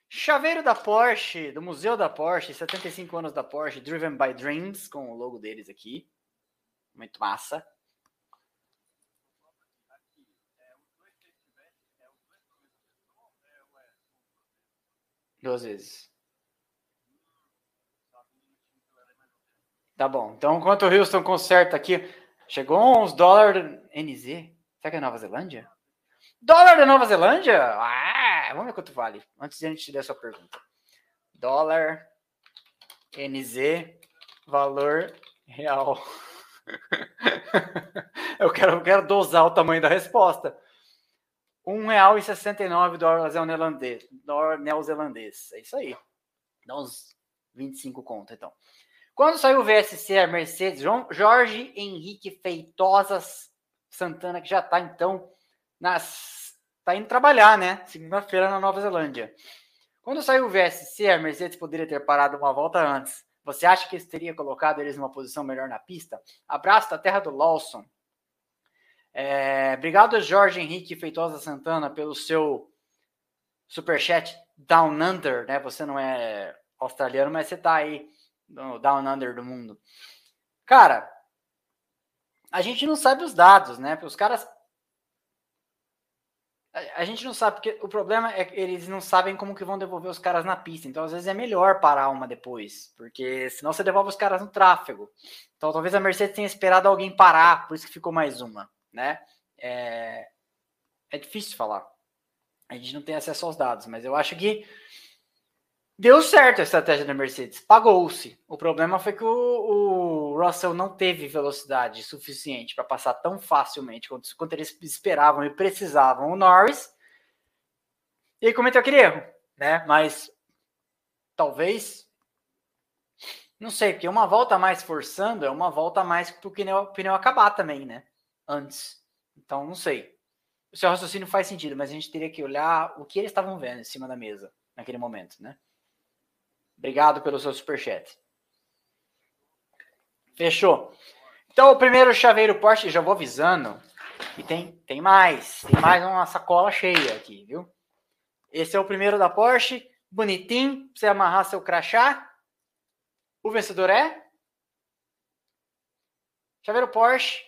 Chaveiro da Porsche, do Museu da Porsche, 75 anos da Porsche, Driven by Dreams, com o logo deles aqui. Muito massa. Duas vezes. Tá bom. Então, enquanto o Houston conserta aqui, chegou uns dólares NZ. Será que é Nova Zelândia? Dólar da Nova Zelândia? Ah, vamos ver quanto vale. Antes de a gente te dar a sua pergunta. Dólar NZ, valor real. eu, quero, eu quero dosar o tamanho da resposta. R$1,69 dólares neozelandês. Neozelandês. É isso aí. Dá uns 25 conto, então. Quando saiu o VSC, a Mercedes, Jorge Henrique Feitosas Santana, que já está, então, nas. Tá indo trabalhar, né? Segunda-feira na Nova Zelândia. Quando saiu o VSC, a Mercedes poderia ter parado uma volta antes. Você acha que isso teria colocado eles numa posição melhor na pista? Abraço da terra do Lawson. É, obrigado, Jorge Henrique Feitosa Santana, pelo seu superchat Down Under, né? Você não é australiano, mas você tá aí no Down Under do mundo. Cara, a gente não sabe os dados, né? Porque os caras. A gente não sabe, porque o problema é que eles não sabem como que vão devolver os caras na pista. Então, às vezes, é melhor parar uma depois. Porque senão você devolve os caras no tráfego. Então, talvez a Mercedes tenha esperado alguém parar, por isso que ficou mais uma, né? É, é difícil falar. A gente não tem acesso aos dados, mas eu acho que Deu certo a estratégia da Mercedes, pagou-se. O problema foi que o, o, Russell não teve velocidade suficiente para passar tão facilmente quanto, quanto, eles esperavam e precisavam o Norris. E cometeu aquele erro, né? Mas talvez, não sei, porque uma volta mais forçando é uma volta mais para o pneu, pneu acabar também, né? Antes. Então, não sei. O seu raciocínio faz sentido, mas a gente teria que olhar o que eles estavam vendo em cima da mesa naquele momento, né? Obrigado pelo seu superchat. Fechou. Então, o primeiro chaveiro Porsche, já vou avisando. E tem, tem mais. Tem mais uma sacola cheia aqui, viu? Esse é o primeiro da Porsche. Bonitinho. Pra você amarrar seu crachá. O vencedor é. Chaveiro Porsche.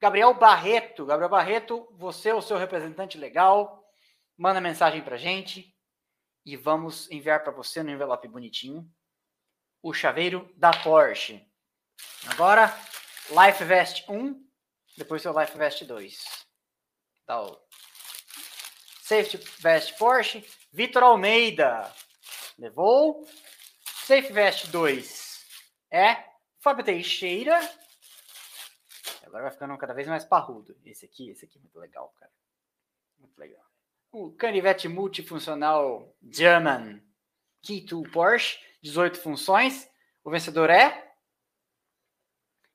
Gabriel Barreto. Gabriel Barreto, você é o seu representante legal. Manda mensagem pra gente e vamos enviar para você no envelope bonitinho o chaveiro da Porsche. Agora, Life Vest 1, depois seu Life Vest 2. Tá o Safety Vest Porsche, Vitor Almeida levou. Safe Vest 2 é Fábio Teixeira. Agora vai ficando cada vez mais parrudo. Esse aqui, esse aqui é muito legal, cara. Muito legal o canivete multifuncional German Key to Porsche, 18 funções. O vencedor é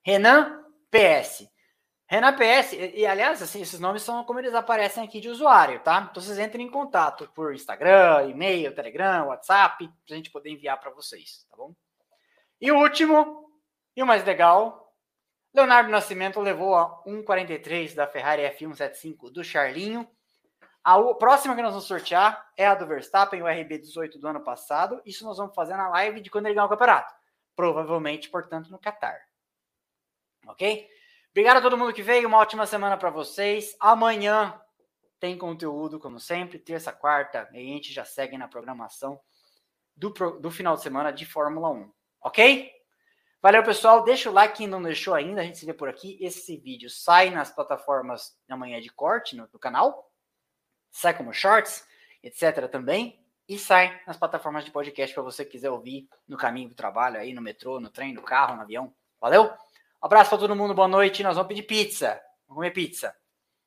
Renan PS. Renan PS, e, e, aliás, assim, esses nomes são como eles aparecem aqui de usuário, tá? Então vocês entrem em contato por Instagram, e-mail, Telegram, WhatsApp, pra gente poder enviar para vocês, tá bom? E o último, e o mais legal, Leonardo Nascimento levou a 1,43 da Ferrari F175 do Charlinho a próxima que nós vamos sortear é a do Verstappen, o RB18 do ano passado. Isso nós vamos fazer na live de quando ele ganhar o campeonato. Provavelmente, portanto, no Qatar. Ok? Obrigado a todo mundo que veio. Uma ótima semana para vocês. Amanhã tem conteúdo, como sempre, terça, quarta, e a gente já segue na programação do, do final de semana de Fórmula 1. Ok? Valeu, pessoal. Deixa o like quem não deixou ainda. A gente se vê por aqui. Esse vídeo sai nas plataformas amanhã de corte no, no canal. Sai como shorts, etc. também. E sai nas plataformas de podcast para você quiser ouvir no caminho do trabalho, aí no metrô, no trem, no carro, no avião. Valeu? Abraço para todo mundo. Boa noite. Nós vamos pedir pizza. Vamos comer pizza.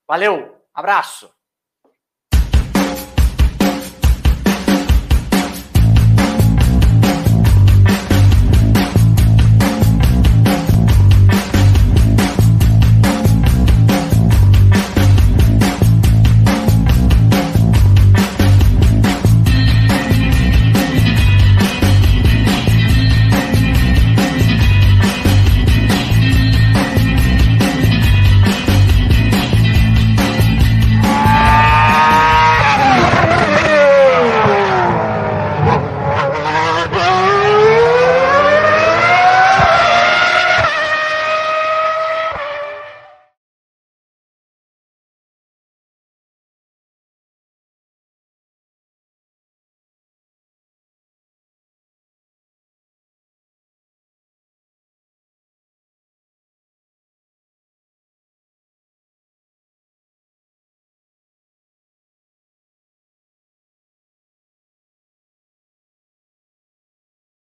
Valeu. Abraço.